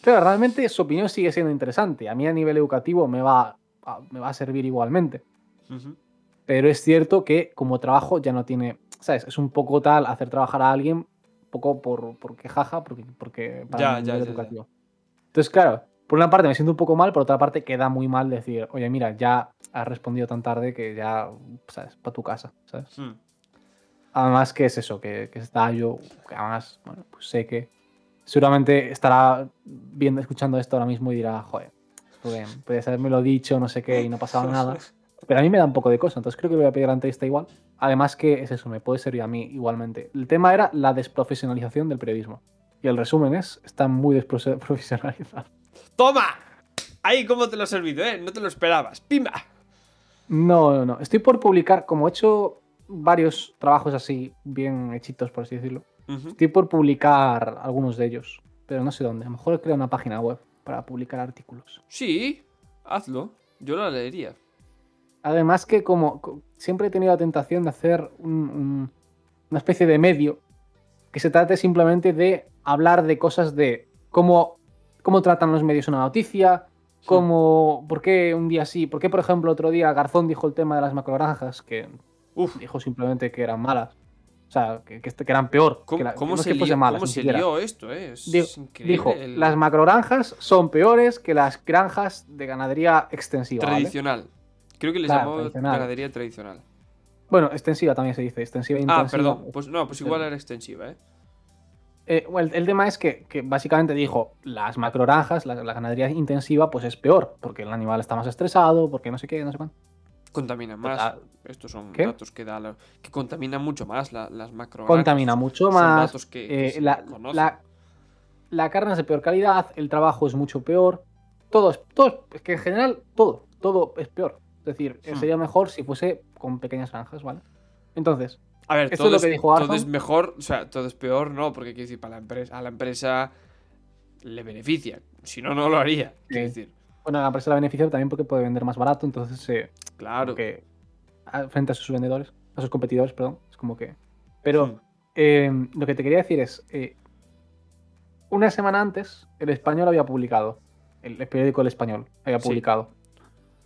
Claro, realmente su opinión sigue siendo interesante. A mí a nivel educativo me va, a- me va a servir igualmente. Ujú. Pero es cierto que como trabajo ya no tiene, ¿sabes? Es un poco tal hacer trabajar a alguien, un poco por, porque jaja, porque, porque para Ya, ya, ya. educativo. Entonces, claro, por una parte me siento un poco mal, por otra parte queda muy mal decir, oye, mira, ya has respondido tan tarde que ya, ¿sabes? Para tu casa, ¿sabes? Mm. Además que es eso, que, que está yo, que además, bueno, pues sé que seguramente estará viendo, escuchando esto ahora mismo y dirá, joder, podrías haberme dicho, no sé qué, y no pasaba nada. Pero a mí me da un poco de cosa, entonces creo que voy a pedir la entrevista igual. Además que es eso, me puede servir a mí igualmente. El tema era la desprofesionalización del periodismo. Y el resumen es, está muy desprofesionalizado. ¡Toma! Ahí, ¿cómo te lo he servido, eh? No te lo esperabas. ¡Pimba! No, no, no. Estoy por publicar, como he hecho varios trabajos así, bien hechitos, por así decirlo. Estoy por publicar algunos de ellos, pero no sé dónde. A lo mejor creo una página web para publicar artículos. Sí, hazlo. Yo la leería. Además que como co- siempre he tenido la tentación de hacer un- un- una especie de medio que se trate simplemente de hablar de cosas de cómo, cómo tratan los medios una noticia, cómo, por qué un día sí, por qué por ejemplo otro día Garzón dijo el tema de las macrogranjas, que Uf, dijo simplemente que eran malas, o sea, que, eran peor. ¿cómo, que la- cómo no es se, que lió, malas, cómo ni se siquiera. lió esto, eh? Es Dijo- increíble. Dijo, el- las macrogranjas son peores que las granjas de ganadería extensiva. ¿vale? Tradicional. Creo que les Claro, llamó tradicional. ganadería tradicional. Bueno, extensiva también se dice, extensiva e Ah, intensiva. perdón. Pues no, pues igual era extensiva, ¿eh? Eh, el, el tema es que, que básicamente dijo, las macrogranjas, la, la ganadería intensiva, pues es peor, porque el animal está más estresado, porque no sé qué, no sé cuánto. Contaminan más. Estos son ¿qué? datos que da la- que contaminan mucho más la- las macro. Contamina mucho Son más, datos que- que eh, la, la- la carne es de peor calidad, el trabajo es mucho peor, todo es, todo es- que en general todo, todo es peor. Es decir, Hmm. sería mejor si fuese con pequeñas granjas, ¿vale? Entonces, A ver, todo es lo es, que dijo todo es mejor, o sea, todo es peor, no, porque quiero decir, para la empresa, a la empresa le beneficia. Si no, no lo haría. Quiero Sí. decir, bueno, a la empresa la beneficia también porque puede vender más barato, entonces eh, claro. que frente a sus vendedores, a sus competidores, perdón, es como que... Pero eh, lo que te quería decir es, eh, una semana antes el español había publicado, el, el periódico El Español había Sí. publicado.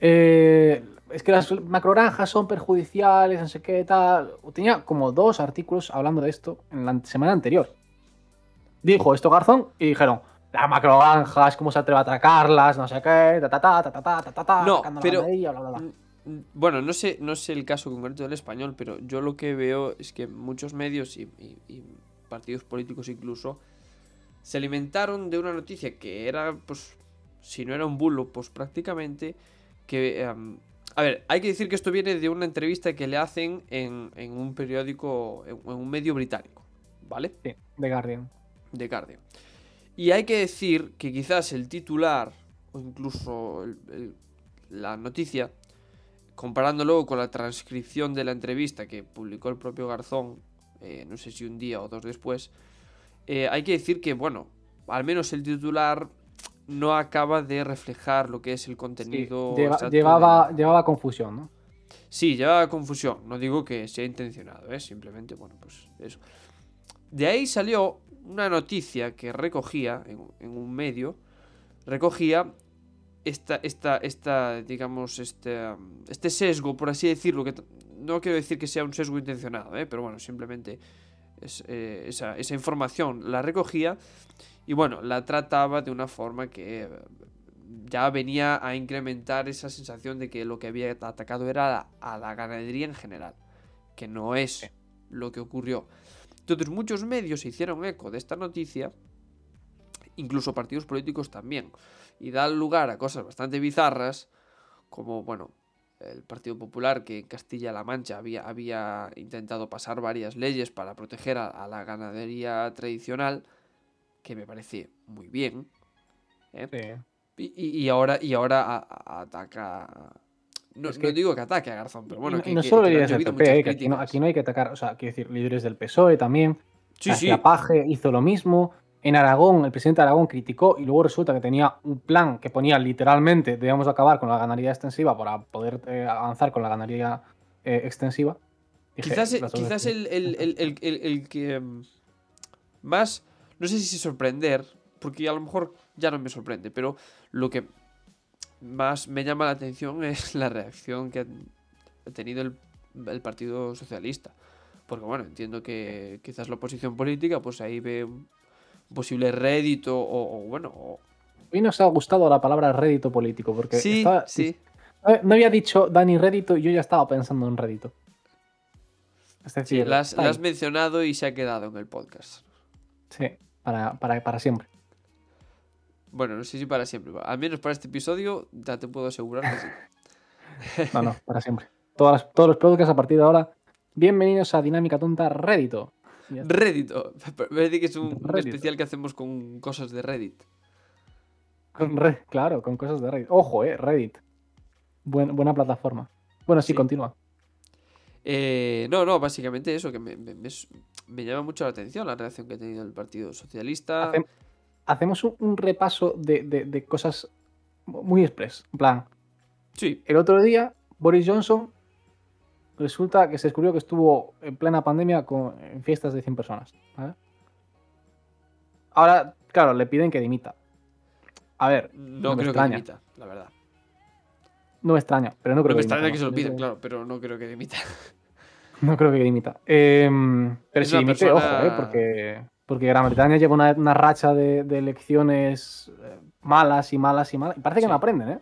eh, es que las macrogranjas son perjudiciales, no sé qué, tal. Tenía como dos artículos hablando de esto en la semana anterior. Dijo esto Garzón y dijeron, las macrogranjas, cómo se atreve a atracarlas, no sé qué, ta ta ta ta ta ta ta ta No, pero- bla, bla, bla. Mm, Bueno, no sé, no sé el caso concreto del español, pero yo lo que veo es que muchos medios y, y- y partidos políticos incluso se alimentaron de una noticia que era, pues, si no era un bulo, pues prácticamente que... em, a ver, hay que decir que esto viene de una entrevista que le hacen en, en un periódico, en, en un medio británico, ¿vale? Sí, The Guardian. de Guardian. Y hay que decir que quizás el titular o incluso el- el- la noticia, comparándolo con la transcripción de la entrevista que publicó el propio Garzón, eh, no sé si un día o dos después, eh, hay que decir que, bueno, al menos el titular no acaba de reflejar lo que es el Sí, contenido. lleva- exacto de llevaba, llevaba confusión, ¿no? Sí, lleva confusión. No digo que sea intencionado, ¿eh? Simplemente, bueno, pues eso. De ahí salió una noticia que recogía en, en un medio. Recogía esta, esta, esta, digamos, este, este sesgo, por así decirlo. Que no quiero decir que sea un sesgo intencionado, ¿eh? Pero bueno, simplemente es, eh, esa, esa información la recogía y bueno, la trataba de una forma que ya venía a incrementar esa sensación de que lo que había atacado era a, a la ganadería en general, que no es lo que ocurrió. Entonces muchos medios se hicieron eco de esta noticia, incluso partidos políticos también, y da lugar a cosas bastante bizarras, como, bueno, el Partido Popular que en Castilla-La Mancha había, había intentado pasar varias leyes para proteger a, a la ganadería tradicional, que me parece muy bien. ¿eh? Sí. Y, y- ahora, y ahora a- a- ataca. No, Es no que- digo que ataque a Garzón, pero bueno, no- que, y no que- solo líderes del PP, que aquí no, aquí no hay que atacar, o sea, quiero decir, líderes del PSOE E también. Sí, sí. Paje hizo lo mismo. En Aragón, el presidente de Aragón criticó y luego resulta que tenía un plan que ponía literalmente debemos acabar con la ganadería extensiva para poder eh, avanzar con la ganadería eh, extensiva. Dije, Quizás, quizás el, el- el- el- que mm, más, no sé si sorprender, porque a lo mejor ya no me sorprende, pero lo que más me llama la atención es la reacción que ha tenido el, el Partido Socialista. Porque bueno, entiendo que quizás la oposición política pues ahí ve un posible rédito o, o, bueno, o- Hoy nos ha gustado la palabra rédito político porque sí, estaba- sí. No había dicho Dani rédito y yo ya estaba pensando en rédito. Es Sí, decir, la has, mencionado y se ha quedado en el podcast. Sí, para, para, para siempre. Bueno, no sé si para siempre. Al menos para este episodio ya te puedo asegurar que sí. No, no, para siempre. Todas todos los podcasts a partir de ahora. Bienvenidos a Dinámica Tonta Rédito. Está. Reddit. oh, Parece que es un, especial que hacemos con cosas de Reddit. Con Re- claro, con cosas de Reddit. Ojo, eh, Reddit. Buen- buena plataforma. Bueno, sí, Sí. continúa. Eh, no, no, básicamente eso, que me, me- me s- me llama mucho la atención la reacción que ha tenido el Partido Socialista. Hacem- hacemos un, un repaso de, de- de cosas muy express. En plan, Sí, el otro día, Boris Johnson resulta que se descubrió que estuvo en plena pandemia con, en fiestas de 100 personas. ¿vale? Ahora, claro, le piden que dimita. A ver, no, me creo extraña. que dimita, la verdad. no me extraña, pero no No creo me que extraña dimita, que se lo ¿no? pidan, claro, pero no creo que dimita. No creo que dimita. Em, pero Es si dimite, persona- ojo, eh, porque, porque Gran Bretaña lleva una, una racha de, de elecciones eh, malas y malas y malas. Y parece que Sí. no aprenden, ¿eh?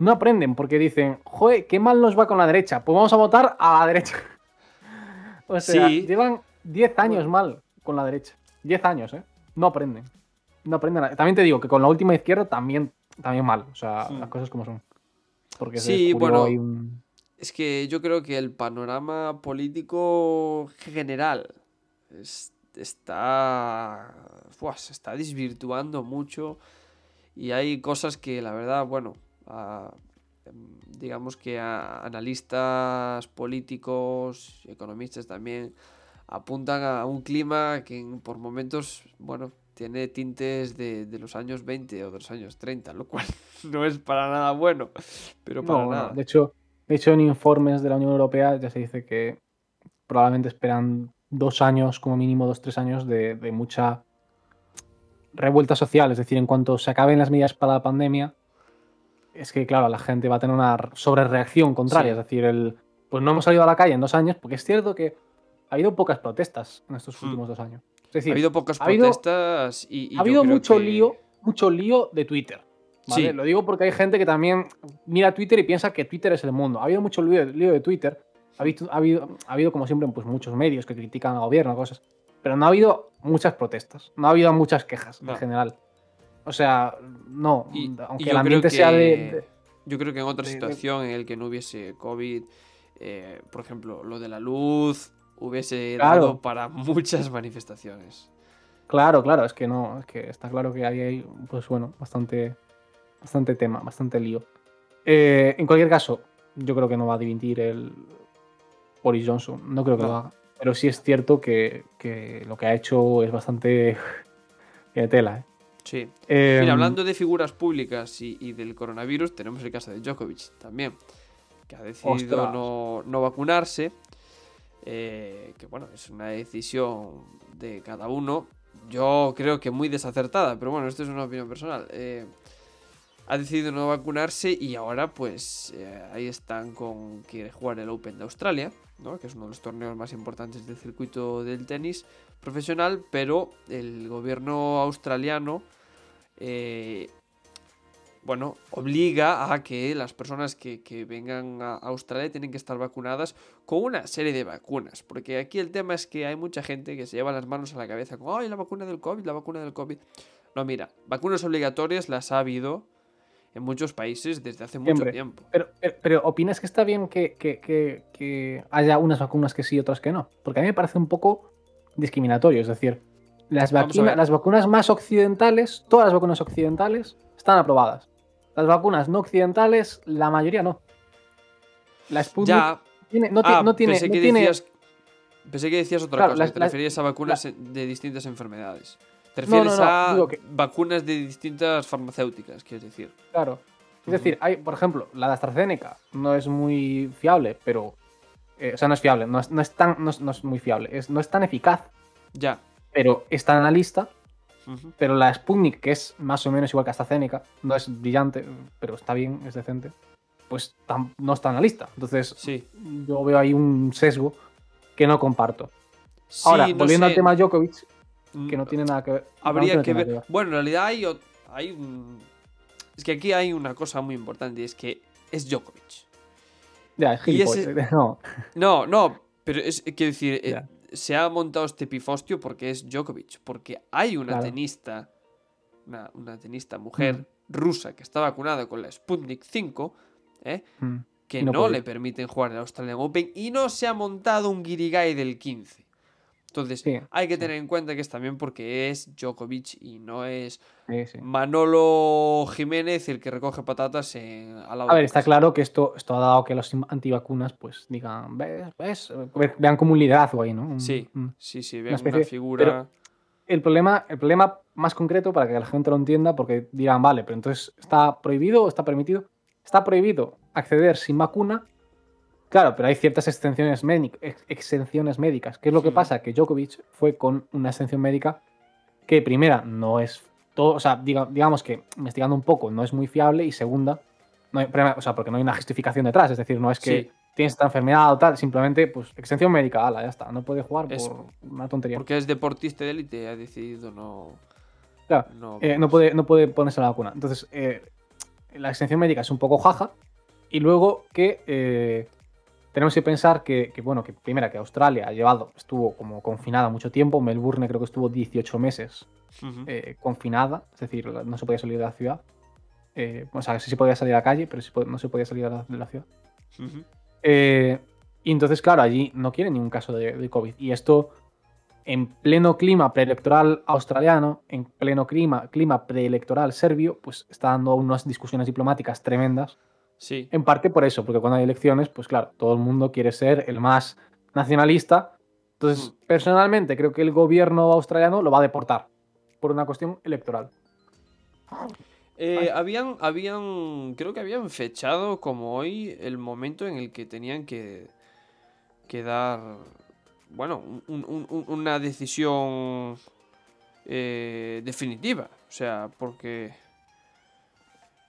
No aprenden porque dicen, joder, qué mal nos va con la derecha. Pues vamos a votar a la derecha. o sea, Sí. llevan 10 años Bueno. mal con la derecha. 10 años, ¿eh? No aprenden. No aprenden. También te digo que con la última izquierda también, también mal. O sea, las cosas como son. Porque Sí, bueno, un- Es que yo creo que el panorama político general es- está, se está desvirtuando mucho y hay cosas que la verdad, bueno, a- em, digamos que a analistas políticos, economistas también apuntan a un clima que por momentos, bueno, tiene tintes de, de los años 20 o de los años 30, lo cual no es para nada bueno, pero para No, no, nada. De hecho, de hecho, en informes de la Unión Europea ya se dice que probablemente esperan dos años, como mínimo dos, tres años, de, de mucha revuelta social. Es decir, en cuanto se acaben las medidas para la pandemia, es que, claro, la gente va a tener una sobrereacción contraria. Sí. Es decir, el, pues no hemos salido a la calle en dos años, porque es cierto que ha hado pocas protestas en estos Hmm. últimos dos años. Es decir, ha habido pocas ha habido- protestas y, y ha habido mucho que- lío, mucho lío de Twitter. ¿vale? Sí. Lo digo porque hay gente que también mira Twitter y piensa que Twitter es el mundo. Ha habido mucho lío, lío de Twitter. Ha, visto- ha habido, ha habido, como siempre, pues muchos medios que critican al gobierno, cosas. Pero no ha habido muchas protestas. No ha habido muchas quejas No. en general. O sea, no. Y- y aunque yo el ambiente creo sea de, que- de- Yo creo que en otra de- situación en el que no hubiese COVID, eh, por ejemplo, lo de la luz, hubiese Claro. dado para muchas manifestaciones. Claro, claro, es que no, es que está claro que ahí hay, pues bueno, bastante, bastante tema, bastante lío. Eh, en cualquier caso, yo creo que no va a dimitir el Boris Johnson, no creo que No. lo haga. Pero sí es cierto que, que lo que ha hecho es bastante de tela. ¿eh? Sí. Eh, Mira, hablando de figuras públicas y, y del coronavirus, tenemos el caso de Djokovic también, que ha decidido no, no vacunarse. eh, que bueno, es una decisión de cada uno. Yo creo que muy desacertada, pero bueno, esto es una opinión personal. Eh, ha decidido no vacunarse y ahora pues eh, ahí están con quiere jugar el Open de Australia, que es uno de los torneos más importantes del circuito del tenis profesional, pero el gobierno australiano eh, bueno, obliga a que las personas que, que vengan a Australia tienen que estar vacunadas con una serie de vacunas. Porque aquí el tema es que hay mucha gente que se lleva las manos a la cabeza con, ay, la vacuna del COVID, la vacuna del COVID. No, mira, vacunas obligatorias las ha habido en muchos países desde hace mucho tiempo. pero, pero, pero ¿opinas que está bien que, que- que- que haya unas vacunas que sí y otras que no? Porque a mí me parece un poco discriminatorio. Es decir, las, vacuna- las vacunas más occidentales, todas las vacunas occidentales están aprobadas. Las vacunas no occidentales, la mayoría no. La Sputnik Ya, tiene- no, ti- ah, no tiene... pensé, no que tiene- decías, pensé que decías otra Claro, cosa, las- que te las- referías a vacunas de distintas enfermedades. Te No, no, refieres no, a que- vacunas de distintas farmacéuticas, quieres decir. Claro. Es decir, hay, por ejemplo, la de AstraZeneca no es muy fiable, pero... eh, o sea, no es fiable, no es, no es tan, no es, no es muy fiable, es, no es tan eficaz, Ya. pero está en la lista. Pero la Sputnik, que es más o menos igual que AstraZeneca, no es brillante, pero está bien, es decente, pues tam- no está en la lista. Entonces, Sí. yo veo ahí un sesgo que no comparto. Ahora, Sí, volviendo sé, al tema Djokovic, que no tiene nada que ver. Habría no que ver. nada Bueno, en realidad hay, hay un- Es que aquí hay una cosa muy importante, y es que es Djokovic. Ya, es ese-. No, No, no, pero es, quiero decir, eh, se ha montado este pifostio porque es Djokovic, porque hay una Claro. tenista, una, una tenista mujer rusa que está vacunada con la Sputnik 5, ¿eh? mm, que no, le permiten jugar el Australian Open y no se ha montado un guirigay del 15. Entonces, Sí, hay que sí. tener en cuenta que es también porque es Djokovic y no es Sí. Manolo Jiménez el que recoge patatas en, al lado A ver, está claro que esto, esto ha dado que los antivacunas pues digan, ves, ves, Ve- vean como un liderazgo ahí, ¿no? Un- Sí, sí, sí, ven una, especie- figura. El problema, el problema más concreto para que la gente lo entienda, porque dirán, vale, pero entonces ¿está prohibido o está permitido? Está prohibido acceder sin vacuna. Claro, pero hay ciertas exenciones, médic- ex- exenciones médicas. ¿Qué es lo que pasa? Que Djokovic fue con una exención médica que, primera, no es todo, o sea, diga- digamos que investigando un poco no es muy fiable y segunda, no hay, primera, o sea, porque no hay una justificación detrás, es decir, no es que Sí. tienes esta enfermedad o tal, simplemente, pues, exención médica, ala, ya está, no puede jugar Es- por una tontería. Porque es deportista de élite, ha decidido no. Claro, no, eh, no, puede, no puede ponerse la vacuna. Entonces, eh, la exención médica es un poco jaja. Y luego que eh, tenemos que pensar que, que, bueno, que primera, que Australia ha llevado, estuvo como confinada mucho tiempo. Melbourne creo que estuvo 18 meses Ujú. eh, confinada, es decir, no se podía salir de la ciudad. Eh, o sea, sí se podía salir a la calle, pero no se podía salir de la, ciudad. Ujú. Eh, y entonces, claro, allí no quieren ningún caso de, de COVID. Y esto, en pleno clima preelectoral australiano, en pleno clima, clima preelectoral serbio, pues está dando unas discusiones diplomáticas tremendas. Sí. En parte por eso, porque cuando hay elecciones, pues claro, todo el mundo quiere ser el más nacionalista. Entonces, Mm. personalmente, creo que el gobierno australiano lo va a deportar por una cuestión electoral. Eh, habían, habían, creo que habían fechado como hoy el momento en el que tenían que, que dar, bueno, un- un- un- una decisión eh, definitiva. O sea, porque,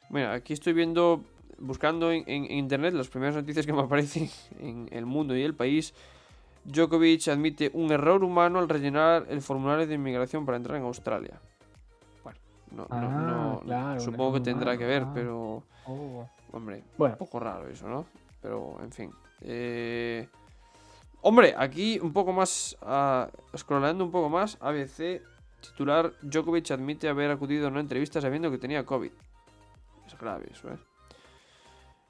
mira, aquí estoy viendo, buscando en, en internet las primeras noticias que me aparecen en el mundo y el país. Djokovic admite un error humano al rellenar el formulario de inmigración para entrar en Australia. Bueno, no, no- Ah, no- claro, un supongo que tendrá humano, que ver, ah. pero Oh. hombre, Bueno, un poco raro eso, ¿no? Pero, en fin. Eh, Hombre, aquí un poco más, ah, scrollando un poco más, ABC, titular, Djokovic admite haber acudido a una entrevista sabiendo que tenía COVID. Es grave eso, ¿eh?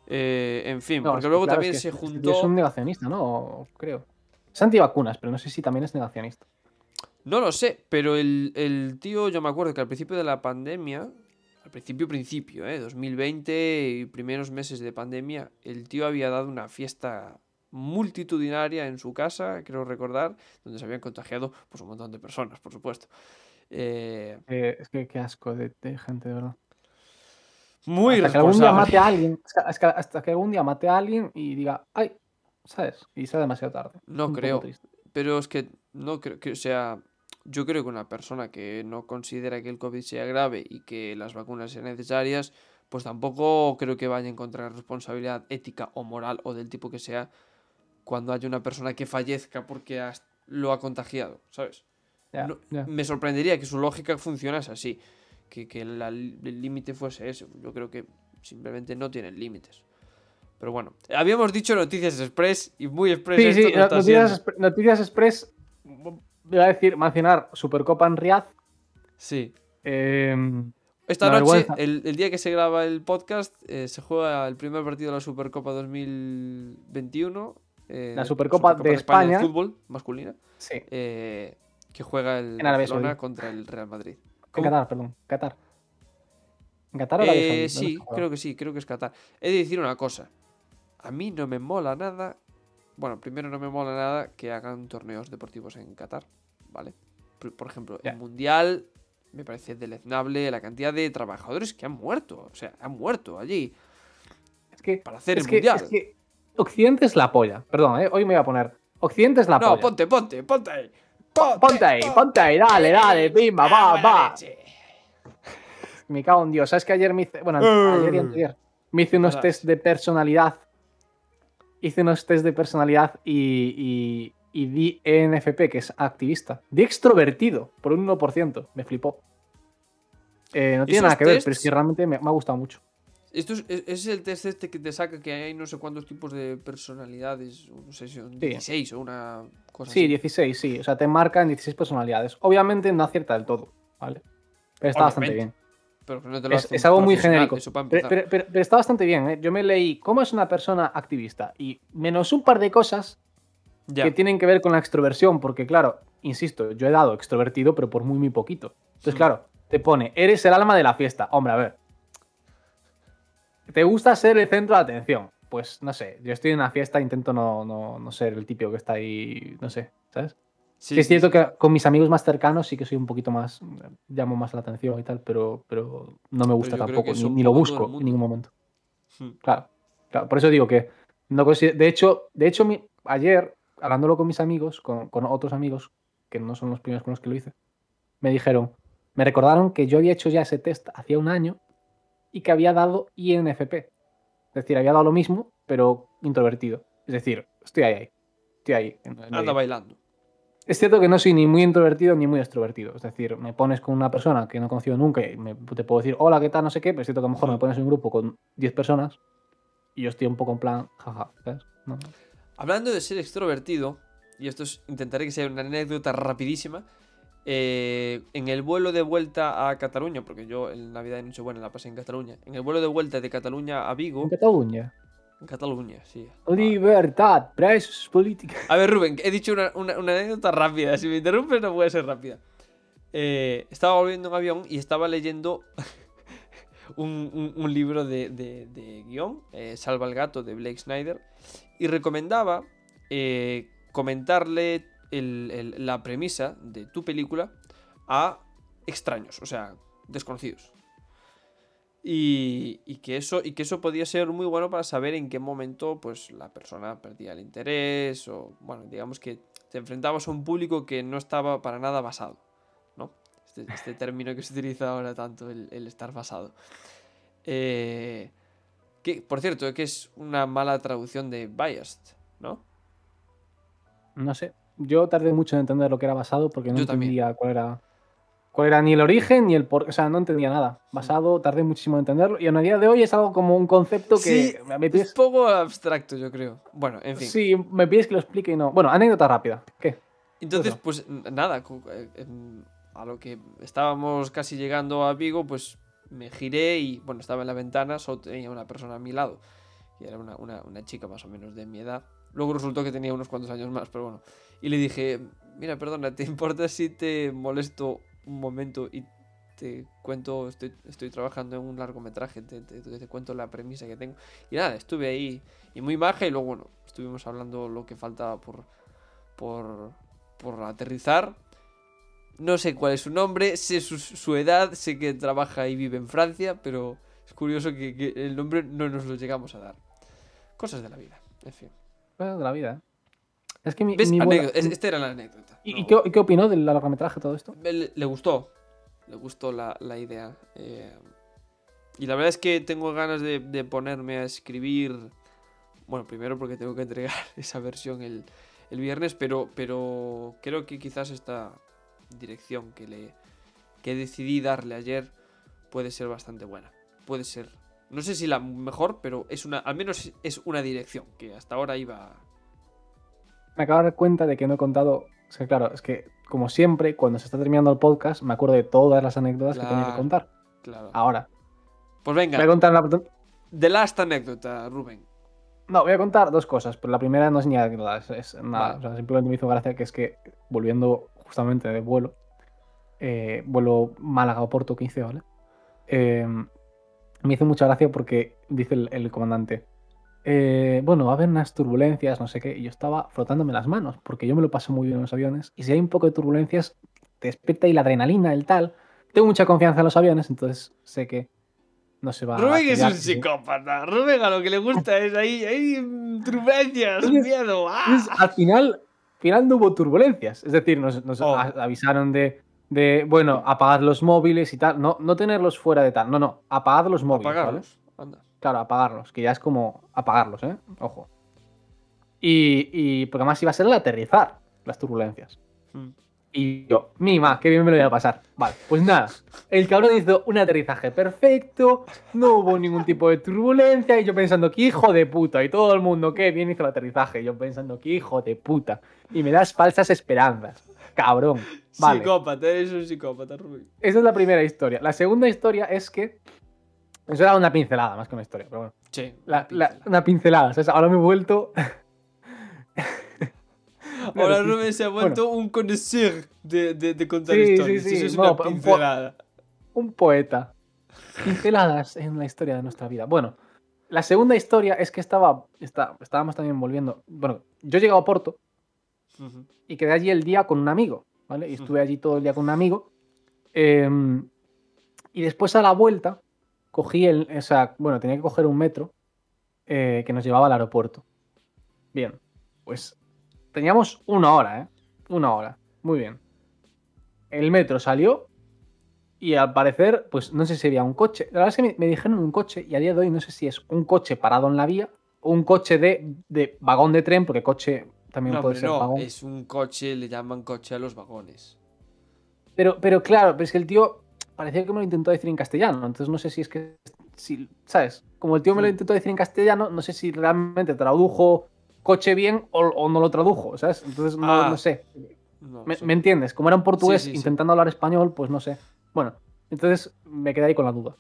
Eh, en fin, No, porque es que, luego claro, también es que se juntó... Es un negacionista, ¿no? Creo. Es antivacunas, pero no sé si también es negacionista. No lo sé, pero el, el tío, yo me acuerdo que al principio de la pandemia, al principio, principio, ¿eh? 2020 y primeros meses de pandemia, el tío había dado una fiesta multitudinaria en su casa, creo recordar, donde se habían contagiado pues, un montón de personas, por supuesto. Eh, Eh, es que qué asco de, de gente, de verdad. Muy hasta que algún día mate a alguien, hasta que algún día mate a alguien y diga, ay, ¿sabes? Y sea demasiado tarde. No Un creo. Pero es que no creo que, o sea, yo creo que una persona que no considera que el COVID sea grave y que las vacunas sean necesarias, pues tampoco creo que vaya a encontrar responsabilidad ética o moral o del tipo que sea cuando haya una persona que fallezca porque lo ha contagiado, ¿sabes? Me sorprendería que su lógica funcionase así, que, que la- el límite fuese ese. Yo creo que simplemente no tienen límites. Pero bueno, habíamos dicho noticias express y muy express Sí, esto sí, no noticias, Express, voy a decir, mencionar Supercopa en Riad. Sí. eh, Esta noche, el, el día que se graba el podcast, eh, se juega el primer partido de la Supercopa 2021. eh, La Supercopa de España. fútbol masculina. sí, eh, que juega el En Barcelona contra el Real Madrid. En. Qatar, perdón, Qatar. ¿En Qatar o Arabia Eh, sí, creo que sí, creo que es Qatar. He de decir una cosa. A mí no me mola nada. Bueno, primero no me mola nada que hagan torneos deportivos en Qatar, ¿vale? Por, por ejemplo, Ya. el Mundial me parece deleznable la cantidad de trabajadores que han muerto. O sea, han muerto allí Es que, para hacer el que, Mundial. es que Occidente es la polla. Perdón, eh, hoy me voy a poner. Occidente es la no, polla. ponte, ponte, ponte ahí. Ponte ahí, ponte ahí, dale, dale, pimba, va, va. Me cago en Dios. ¿Sabes que ayer me hice. Bueno, Eh. ayer y anterior. Me hice unos test de personalidad. Hice unos test de personalidad y, y, y di ENFP, que es activista. Di extrovertido, por un 1%. Me flipó. Eh, no tiene nada que ver, pero es que realmente me, me ha gustado mucho. Esto es, es- el test este que te saca que hay no sé cuántos tipos de personalidades. No sé si son 16 o una cosa Sí, así. 16, sí. O sea, te marcan 16 personalidades. Obviamente no acierta del todo, ¿vale? Pero está bastante bien. Pero no te lo Es, es algo muy genérico. Pero, empezar. pero- pero- pero está bastante bien, ¿eh? Yo me leí cómo es una persona activista y menos un par de cosas Ya. que tienen que ver con la extroversión, porque claro, insisto, yo he dado extrovertido, pero por muy, muy poquito. Entonces, claro, te pone, eres el alma de la fiesta. Hombre, a ver. ¿Te gusta ser el centro de atención? Pues no sé, yo estoy en una fiesta, intento no, no, no ser el típico que está ahí, no sé, ¿sabes? Sí, es cierto que con mis amigos más cercanos sí que soy un poquito más, llamo más la atención y tal, pero, pero no me gusta tampoco, ni, ni lo busco en ningún momento. Hmm. Claro, claro, por eso digo que no de hecho, de hecho mi- ayer, hablándolo con mis amigos, con, con otros amigos, que no son los primeros con los que lo hice, me dijeron, me recordaron que yo había hecho ya ese test hacía un año y que había dado INFP. Es decir, había dado lo mismo, pero introvertido. Es decir, estoy ahí, ahí. Estoy ahí. Anda bailando. Es cierto que no soy ni muy introvertido ni muy extrovertido. Es decir, me pones con una persona que no he conocido nunca y me- te puedo decir, hola, ¿qué tal? No sé qué, pero es cierto que a lo mejor me pones en un grupo con 10 personas y yo estoy un poco en plan, jaja, ¿sabes? No. Hablando de ser extrovertido, y esto es, intentaré que sea una anécdota rapidísima, eh, en el vuelo de vuelta a Cataluña, porque yo en Navidad y Nochebuena la pasé en Cataluña, en el vuelo de vuelta de Cataluña a Vigo, En Cataluña. en Cataluña, sí. Libertad, presos políticos. A ver, Rubén, he dicho una, una- una anécdota rápida. Si me interrumpes, no puede ser rápida. Eh, estaba volviendo en avión y estaba leyendo un, un- un libro de, de- de guion, eh, Salva al gato, de Blake Snyder, y recomendaba eh, comentarle la premisa de tu película a extraños, o sea, desconocidos. Y, y que eso, y que eso podía ser muy bueno para saber en qué momento pues, la persona perdía el interés o, bueno, digamos que te enfrentabas a un público que no estaba para nada basado, ¿no? Este, este término que se utiliza ahora tanto, el, el estar basado. Eh, que, por cierto, que es una mala traducción de biased, ¿no? No sé. Yo tardé mucho en entender lo que era basado porque no Yo también. entendía cuál era. Cuál era ni el origen ni el por. O sea, no entendía nada. Basado, tardé muchísimo en entenderlo. Y a día de hoy es algo como un concepto que. Sí, me Es pides, poco abstracto, yo creo. Bueno, en fin. sí, me pides que lo explique y no. Bueno, anécdota rápida. ¿Qué? Entonces, Eso. pues nada, eh, em, a lo que estábamos casi llegando a Vigo, pues me giré y bueno, estaba en la ventana, solo tenía una persona a mi lado, y era una, una- una chica más o menos de mi edad. Luego resultó que tenía unos cuantos años más, pero bueno. Y le dije, mira, perdona, ¿te importa si te molesto un momento y te cuento, estoy, estoy trabajando en un largometraje, te, te- te cuento la premisa que tengo? Y nada, estuve ahí y muy maja y luego, bueno, estuvimos hablando lo que faltaba por, por, por aterrizar. No sé cuál es su nombre, sé su, su edad, sé que trabaja y vive en Francia, pero es curioso que, que el nombre no nos lo llegamos a dar. Cosas de la vida, en fin. Cosas de la vida. Es que mi. ¿Ves? mi boda- Anécdota, es- Esta era la anécdota. ¿Y, no. qué, opinó del largometraje todo esto? Le, le gustó. Le gustó la, la idea. eh, y la verdad es que tengo ganas de, de ponerme a escribir. Bueno, primero porque tengo que entregar esa versión el, el viernes, pero, pero creo que quizás esta dirección que le que decidí darle ayer puede ser bastante buena. Puede ser. No sé si la mejor, pero es una. Al menos es una dirección que hasta ahora iba. Me acabo de dar cuenta de que no he contado. Es que, claro, es que, como siempre, cuando se está terminando el podcast, me acuerdo de todas las anécdotas que tenía que Claro. contar. Claro. Ahora. Pues Voy a venga, contar la. The Last anécdota, Rubén. No, voy a contar dos cosas. Pero la primera no es ni anécdota, es, es nada. Vale. O sea, simplemente me hizo gracia que es que, volviendo justamente de vuelo, eh, vuelo Málaga-Oporto 15, ¿vale? Eh, me hizo mucha gracia porque dice el, el comandante. Eh, bueno, va a haber unas turbulencias, no sé qué, y yo estaba frotándome las manos, porque yo me lo paso muy bien en los aviones, y si hay un poco de turbulencias, te despierta ahí la adrenalina, el tal. Tengo mucha confianza en los aviones, entonces sé que no se va a... Rubén es un psicópata. Rubén a lo que le gusta es ahí, ahí, turbulencias, miedo. ¡ah! Al final, al final no hubo turbulencias. Es decir, nos, nos Oh. a- avisaron de, de, bueno, apagar los móviles y tal. No, no tenerlos fuera de tal. No, no, apagar los móviles. ¿vale? Apagarlos. Anda. Claro, apagarlos, que ya es como apagarlos, ¿eh? Ojo. Y, y porque además iba a ser el aterrizar las turbulencias. Mm. Y yo, mima, qué bien me lo voy a pasar. Vale, pues nada. El cabrón hizo un aterrizaje perfecto, no hubo ningún tipo de turbulencia. Y yo pensando, que hijo de puta. Y todo el mundo, qué bien hizo el aterrizaje. Y yo pensando, que hijo de puta. Y me das falsas esperanzas. Cabrón. Vale. Psicópata, eres un psicópata, Rubén. Esa es la primera historia. La segunda historia es que. Eso era una pincelada más que una historia, pero bueno. Sí. La- la- una pincelada. ¿sabes? Ahora me he vuelto. Ahora Rubén se ha Bueno. vuelto un connoisseur de, de, de contar Sí, sí, historias. sí. Eso es una un po- pincelada. Un poeta. Pinceladas en la historia de nuestra vida. Bueno, la segunda historia es que estaba, está- estábamos también volviendo. Bueno, yo llegué a Porto y quedé allí el día con un amigo, ¿vale? Y estuve allí todo el día con un amigo. em, y después a la vuelta cogí el. O sea, bueno, tenía que coger un metro eh, que nos llevaba al aeropuerto. Bien, pues teníamos una hora, ¿eh? Una hora. Muy bien. El metro salió y al parecer, pues no sé si había un coche. La verdad es que me, me dijeron un coche y a día de hoy no sé si es un coche parado en la vía o un coche de, de vagón de tren, porque coche también No, puede ser no, vagón. es un coche, le llaman coche a los vagones. Pero, pero claro, pero es que el tío parecía que me lo intentó decir en castellano. Entonces no sé si es que. Si, ¿Sabes? Como el tío me lo intentó decir en castellano, no sé si realmente tradujo coche bien o, o no lo tradujo, ¿sabes? Entonces no, Ah, no sé. No, ¿Me, sí. me entiendes? Como era un portugués Sí, sí, intentando hablar español, pues no sé. Bueno, entonces me quedé ahí con la duda.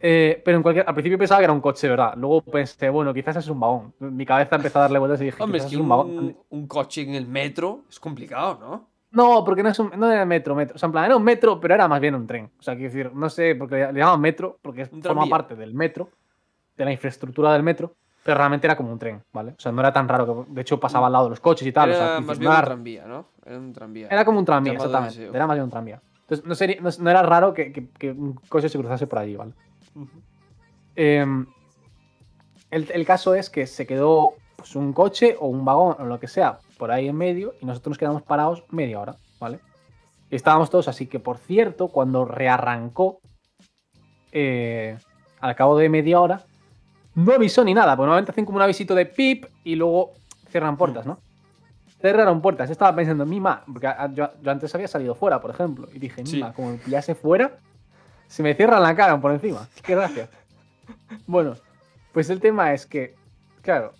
Eh, pero en cualquier, al principio pensaba que era un coche, ¿verdad? Luego pensé, bueno, quizás es un vagón. Mi cabeza empezó a darle vueltas y dije, Hombre, es que un un, vagón. un coche en el metro es complicado, ¿no? No, porque no, es un, no era metro, metro. O sea, en plan, era un metro, pero era más bien un tren. O sea, quiero decir, no sé, porque le, llaman metro, porque forma parte del metro, de la infraestructura del metro, pero realmente era como un tren, ¿vale? O sea, no era tan raro que, de hecho, pasaba al lado de los coches y tal. o sea, Era más bien un era- tranvía, ¿no? Era un tranvía. Era como un tranvía, exactamente. deseo. Era más bien un tranvía. Entonces, no, sería- no, no era raro que, que- que un coche se cruzase por allí, ¿vale? Em, el, el caso es que se quedó pues, un coche o un vagón o lo que sea por ahí en medio y nosotros nos quedamos parados media hora, ¿vale? Y estábamos todos así que, por cierto, cuando rearrancó, eh, al cabo de media hora, no avisó ni nada, porque normalmente hacen como un avisito de pip y luego cierran puertas, ¿no? Cerraron puertas. Yo estaba pensando, Mima, porque yo, yo antes había salido fuera, por ejemplo, y dije, Sí. Mima, como me pillase fuera, se me cierran la cara por encima. Qué gracia. Bueno, pues el tema es que, claro,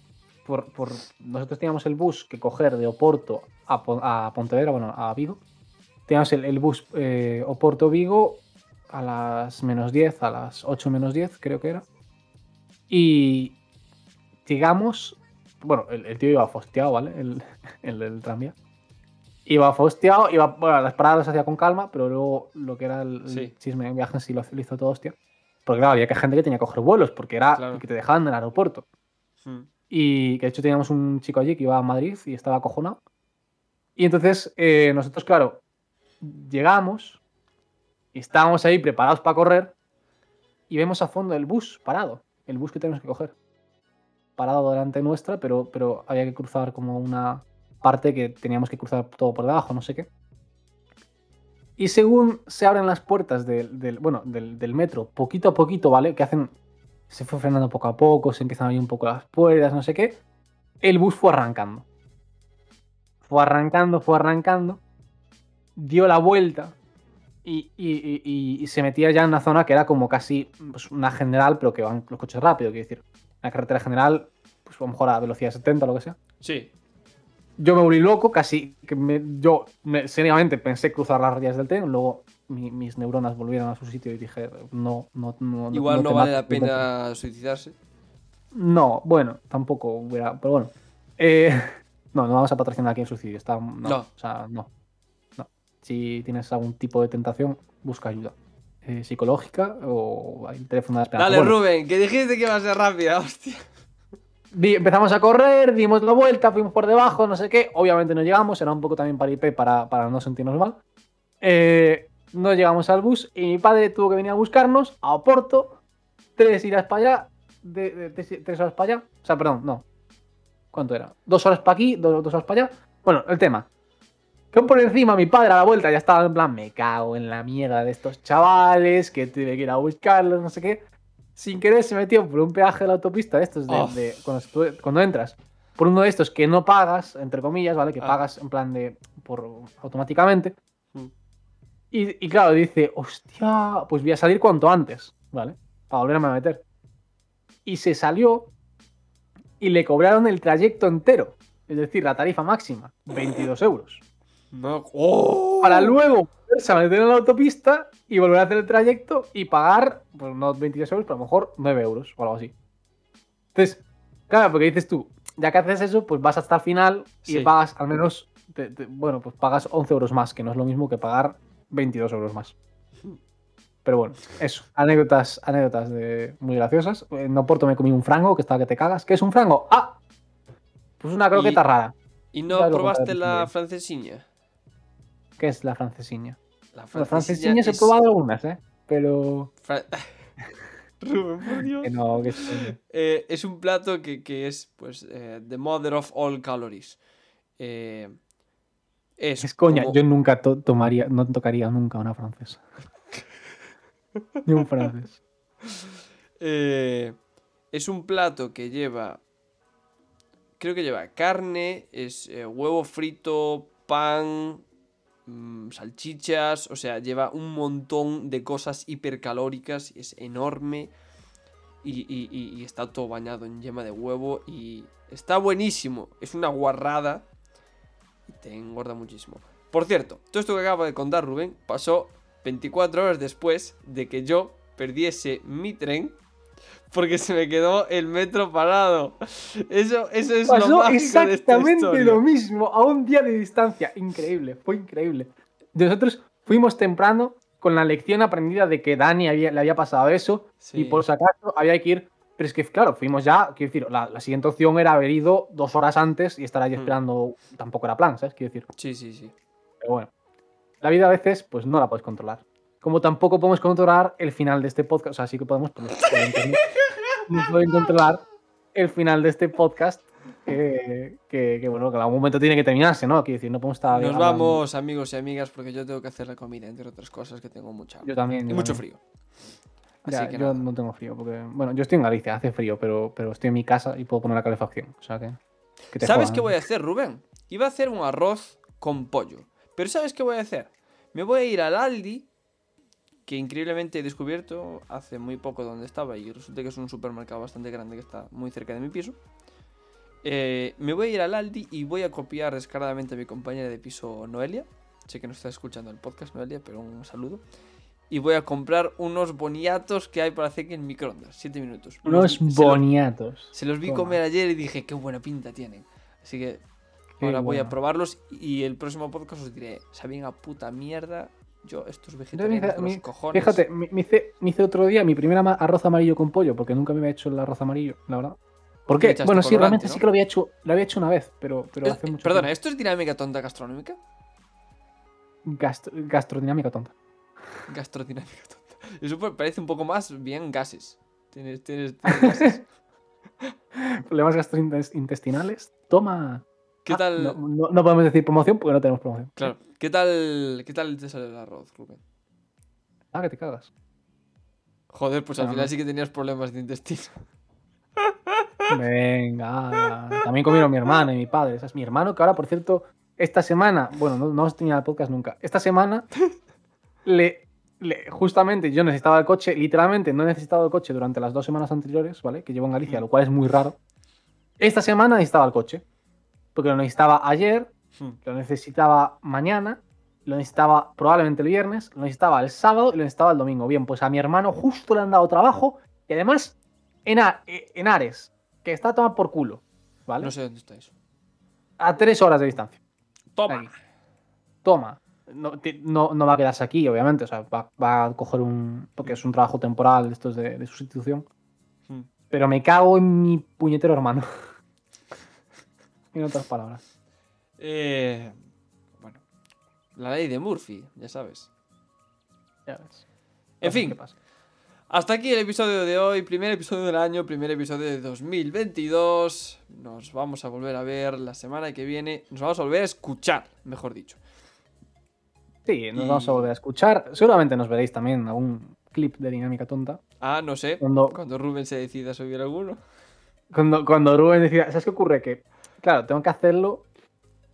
por, por- nosotros teníamos el bus que coger de Oporto a, a Pontevedra, bueno, a Vigo. Teníamos el, el bus eh, Oporto-Vigo a las menos 10, a las 8 menos 10, creo que era. Y llegamos, bueno, el, el tío iba fosteado, ¿vale? El, el tranvía. Iba fosteado, iba, bueno, las paradas las hacía con calma, pero luego lo que era el, el Sí. chisme en viaje sí lo, lo hizo todo hostia. Porque claro, había que gente que tenía que coger vuelos, porque era Claro. que te dejaban en el aeropuerto. Mm. Y que de hecho teníamos un chico allí que iba a Madrid y estaba acojonado. Y entonces eh, nosotros, claro, llegamos y estábamos ahí preparados para correr y vemos a fondo el bus parado, el bus que tenemos que coger. Parado delante nuestra, pero, pero había que cruzar como una parte que teníamos que cruzar todo por debajo, no sé qué. Y según se abren las puertas del, bueno, del, del metro, poquito a poquito, ¿vale? Que hacen se fue frenando poco a poco, se empiezan a abrir un poco las puertas, no sé qué. El bus fue arrancando. Fue arrancando, fue arrancando. Dio la vuelta. Y, y- y- y- se metía ya en una zona que era como casi pues, una general, pero que van los coches rápido, quiero decir. Una carretera general, pues a lo mejor a velocidad 70 o lo que sea. Sí. Yo me volví loco, casi que me- yo me- seriamente pensé cruzar las rayas del tren, luego mi- mis neuronas volvieron a su sitio y dije, no, no, no. Igual no, vale la intenta". pena suicidarse. No, bueno, tampoco hubiera. Pero bueno. Eh, no, no vamos a patrocinar aquí en suicidio. Está, no, No. O sea, no. No. Si tienes algún tipo de tentación, busca ayuda. eh, psicológica o el teléfono de esperanza. Dale, Bueno, Rubén, que dijiste que iba a ser rápida, hostia. empezamos a correr, dimos la vuelta, fuimos por debajo, no sé qué. Obviamente no llegamos, era un poco también para IP para, para no sentirnos mal. Eh, no llegamos al bus y mi padre tuvo que venir a buscarnos a Oporto, tres iras para allá, de, de- tres, tres horas para allá. O sea, perdón, no. ¿Cuánto era? Dos horas para aquí, dos, dos horas para allá. Bueno, el tema. Que por encima mi padre a la vuelta ya estaba en plan, me cago en la mierda de estos chavales, que tuve que ir a buscarlos, no sé qué. Sin querer se metió por un peaje de la autopista de estos, de, cuando entras, por uno de estos que no pagas, entre comillas, ¿vale? Que Ah. pagas en plan de, por automáticamente. Y, y claro, dice, hostia, pues voy a salir cuanto antes, ¿vale? Para volverme a meter. Y se salió y le cobraron el trayecto entero. Es decir, la tarifa máxima, 22 euros. No. ¡Oh! Para luego volverse a meter en la autopista y volver a hacer el trayecto y pagar, pues no 22 euros, pero a lo mejor 9 euros o algo así. Entonces, claro, porque dices tú, ya que haces eso, pues vas hasta el final y Sí. pagas al menos te- te- bueno, pues pagas 11 euros más, que no es lo mismo que pagar 22 euros más. Pero bueno, eso. Anécdotas, anécdotas de, muy graciosas. En Oporto me comí un frango que estaba que te cagas. ¿Qué es un frango? ¡Ah! Pues una croqueta Y- rara. ¿Y no probaste la francesiña? ¿Qué es la francesiña? La La francesiña se he es- probado algunas, ¿eh? Pero. Fra- Rubén, por Dios. Que no, que. Eh, es un plato que, que es, pues, eh, the mother of all calories. Eh, es, Es coña, como- yo nunca to- tomaría, no tocaría nunca una francesa. Ni un francés. eh, es un plato que lleva. Creo que lleva carne, es eh, huevo frito, pan, mm, salchichas. O sea, lleva un montón de cosas hipercalóricas. Es enorme. Y, y- y- y está todo bañado en yema de huevo. Y está buenísimo. Es una guarrada. Y te engorda muchísimo. Por cierto, todo esto que acaba de contar Rubén pasó 24 horas después de que yo perdiese mi tren porque se me quedó el metro parado. Eso, eso es lo Pasó mágico de esta exactamente lo mismo, a un día de distancia. Increíble, fue increíble. Nosotros fuimos temprano con la lección aprendida de que Dani había- le había pasado eso Sí. y por si acaso había que ir. Pero es que, claro, fuimos ya. Quiero decir, la, la siguiente opción era haber ido dos horas antes y estar allí Hmm. esperando. Tampoco era plan, ¿sabes? Quiero decir. Sí, sí, sí. Pero bueno, la vida a veces, pues no la puedes controlar. Como tampoco podemos controlar el final de este podcast. O sea, sí que podemos, pero evidentemente no pueden controlar el final de este podcast. Que, que, que, bueno, que en algún momento tiene que terminarse, ¿no? Quiero decir, no podemos estar. Nos hablando- vamos, amigos y amigas, porque yo tengo que hacer la comida, entre otras cosas, que tengo mucha. Yo también. Y yo mucho también. frío. Así Ya, que yo nada. no tengo frío, porque. Bueno, yo estoy en Galicia, hace frío, pero, pero estoy en mi casa y puedo poner la calefacción. O sea que. que te ¿Sabes jodan. qué voy a hacer, Rubén? Iba a hacer un arroz con pollo. Pero ¿sabes qué voy a hacer? Me voy a ir al Aldi, que increíblemente he descubierto hace muy poco donde estaba y resulta que es un supermercado bastante grande que está muy cerca de mi piso. Eh, me voy a ir al Aldi y voy a copiar descaradamente a mi compañera de piso Noelia. Sé que no está escuchando el podcast Noelia, pero un saludo. Y voy a comprar unos boniatos que hay para hacer en microondas. 7 minutos. Unos los- boniatos. se los vi Toma. comer ayer y dije, qué buena pinta tienen. Así que Qué ahora voy a probarlos y el próximo podcast os diré, sabían a puta mierda. Yo, estos Yo vegetarianos hice- de los cojones. Fíjate, me, me hice, me hice otro día mi primer ama- arroz amarillo con pollo, porque nunca me había hecho el arroz amarillo, la verdad. ¿Por qué? Bueno, sí, realmente ¿no? sí que lo había hecho, lo había hecho una vez, pero, pero Es- hace mucho perdona, tiempo. ¿esto es dinámica tonta gastronómica? Gastro- gastrodinámica tonta. Gastrodinámica tonta. Eso pa- parece un poco más bien gases. Tienes, tienes, tienes gases. Problemas gastrointestinales. Toma. ¿Qué Ah, tal? No, no- no podemos decir promoción porque no tenemos promoción. Claro. ¿Qué tal, ¿Qué tal te sale el arroz, Rubén? Ah, que te cagas. Joder, pues al No, final sí que tenías problemas de intestino. Venga. También comieron mi hermana y mi padre. ¿sabes? Mi hermano, que ahora, por cierto, esta semana, bueno, no, no os tenía el podcast nunca. Esta semana, le- justamente yo necesitaba el coche, literalmente no he necesitado el coche durante las dos semanas anteriores, ¿vale? Que llevo en Galicia, lo cual es muy raro. Esta semana necesitaba el coche. Porque lo necesitaba ayer, Hmm. lo necesitaba mañana, lo necesitaba probablemente el viernes, lo necesitaba el sábado y lo necesitaba el domingo. Bien, pues a mi hermano justo le han dado trabajo y además en, A- eh, en Ares, que está tomado por culo, ¿vale? No sé dónde está eso. A tres horas de distancia. Toma. Ahí. Toma. No, no- no va a quedarse aquí, obviamente. O sea, va, va a coger un. Porque es un trabajo temporal, esto es de, de sustitución. Hmm. Pero me cago en mi puñetero hermano. en otras palabras. Eh, bueno. La ley de Murphy, ya sabes. Ya ves. En fin, qué pasa. Hasta aquí el episodio de hoy, primer episodio del año, primer episodio de 2022. Nos vamos a volver a ver la semana que viene. Nos vamos a volver a escuchar, mejor dicho. Sí, nos y- vamos a volver a escuchar. Seguramente nos veréis también algún clip de Dinámica Tonta. Ah, no sé. Cuando, Cuando Rubén se decida a subir alguno. Cuando, cuando Rubén decía, ¿sabes qué ocurre? Que, claro, tengo que hacerlo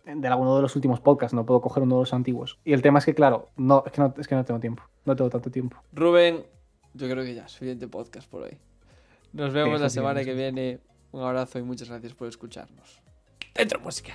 de alguno de los últimos podcasts, no puedo coger uno de los antiguos. Y el tema es que, claro, no, es que no, es que no tengo tiempo, no tengo tanto tiempo. Rubén, yo creo que ya, suficiente podcast por hoy. Nos vemos la semana que viene. Un abrazo y muchas gracias por escucharnos. Dentro música.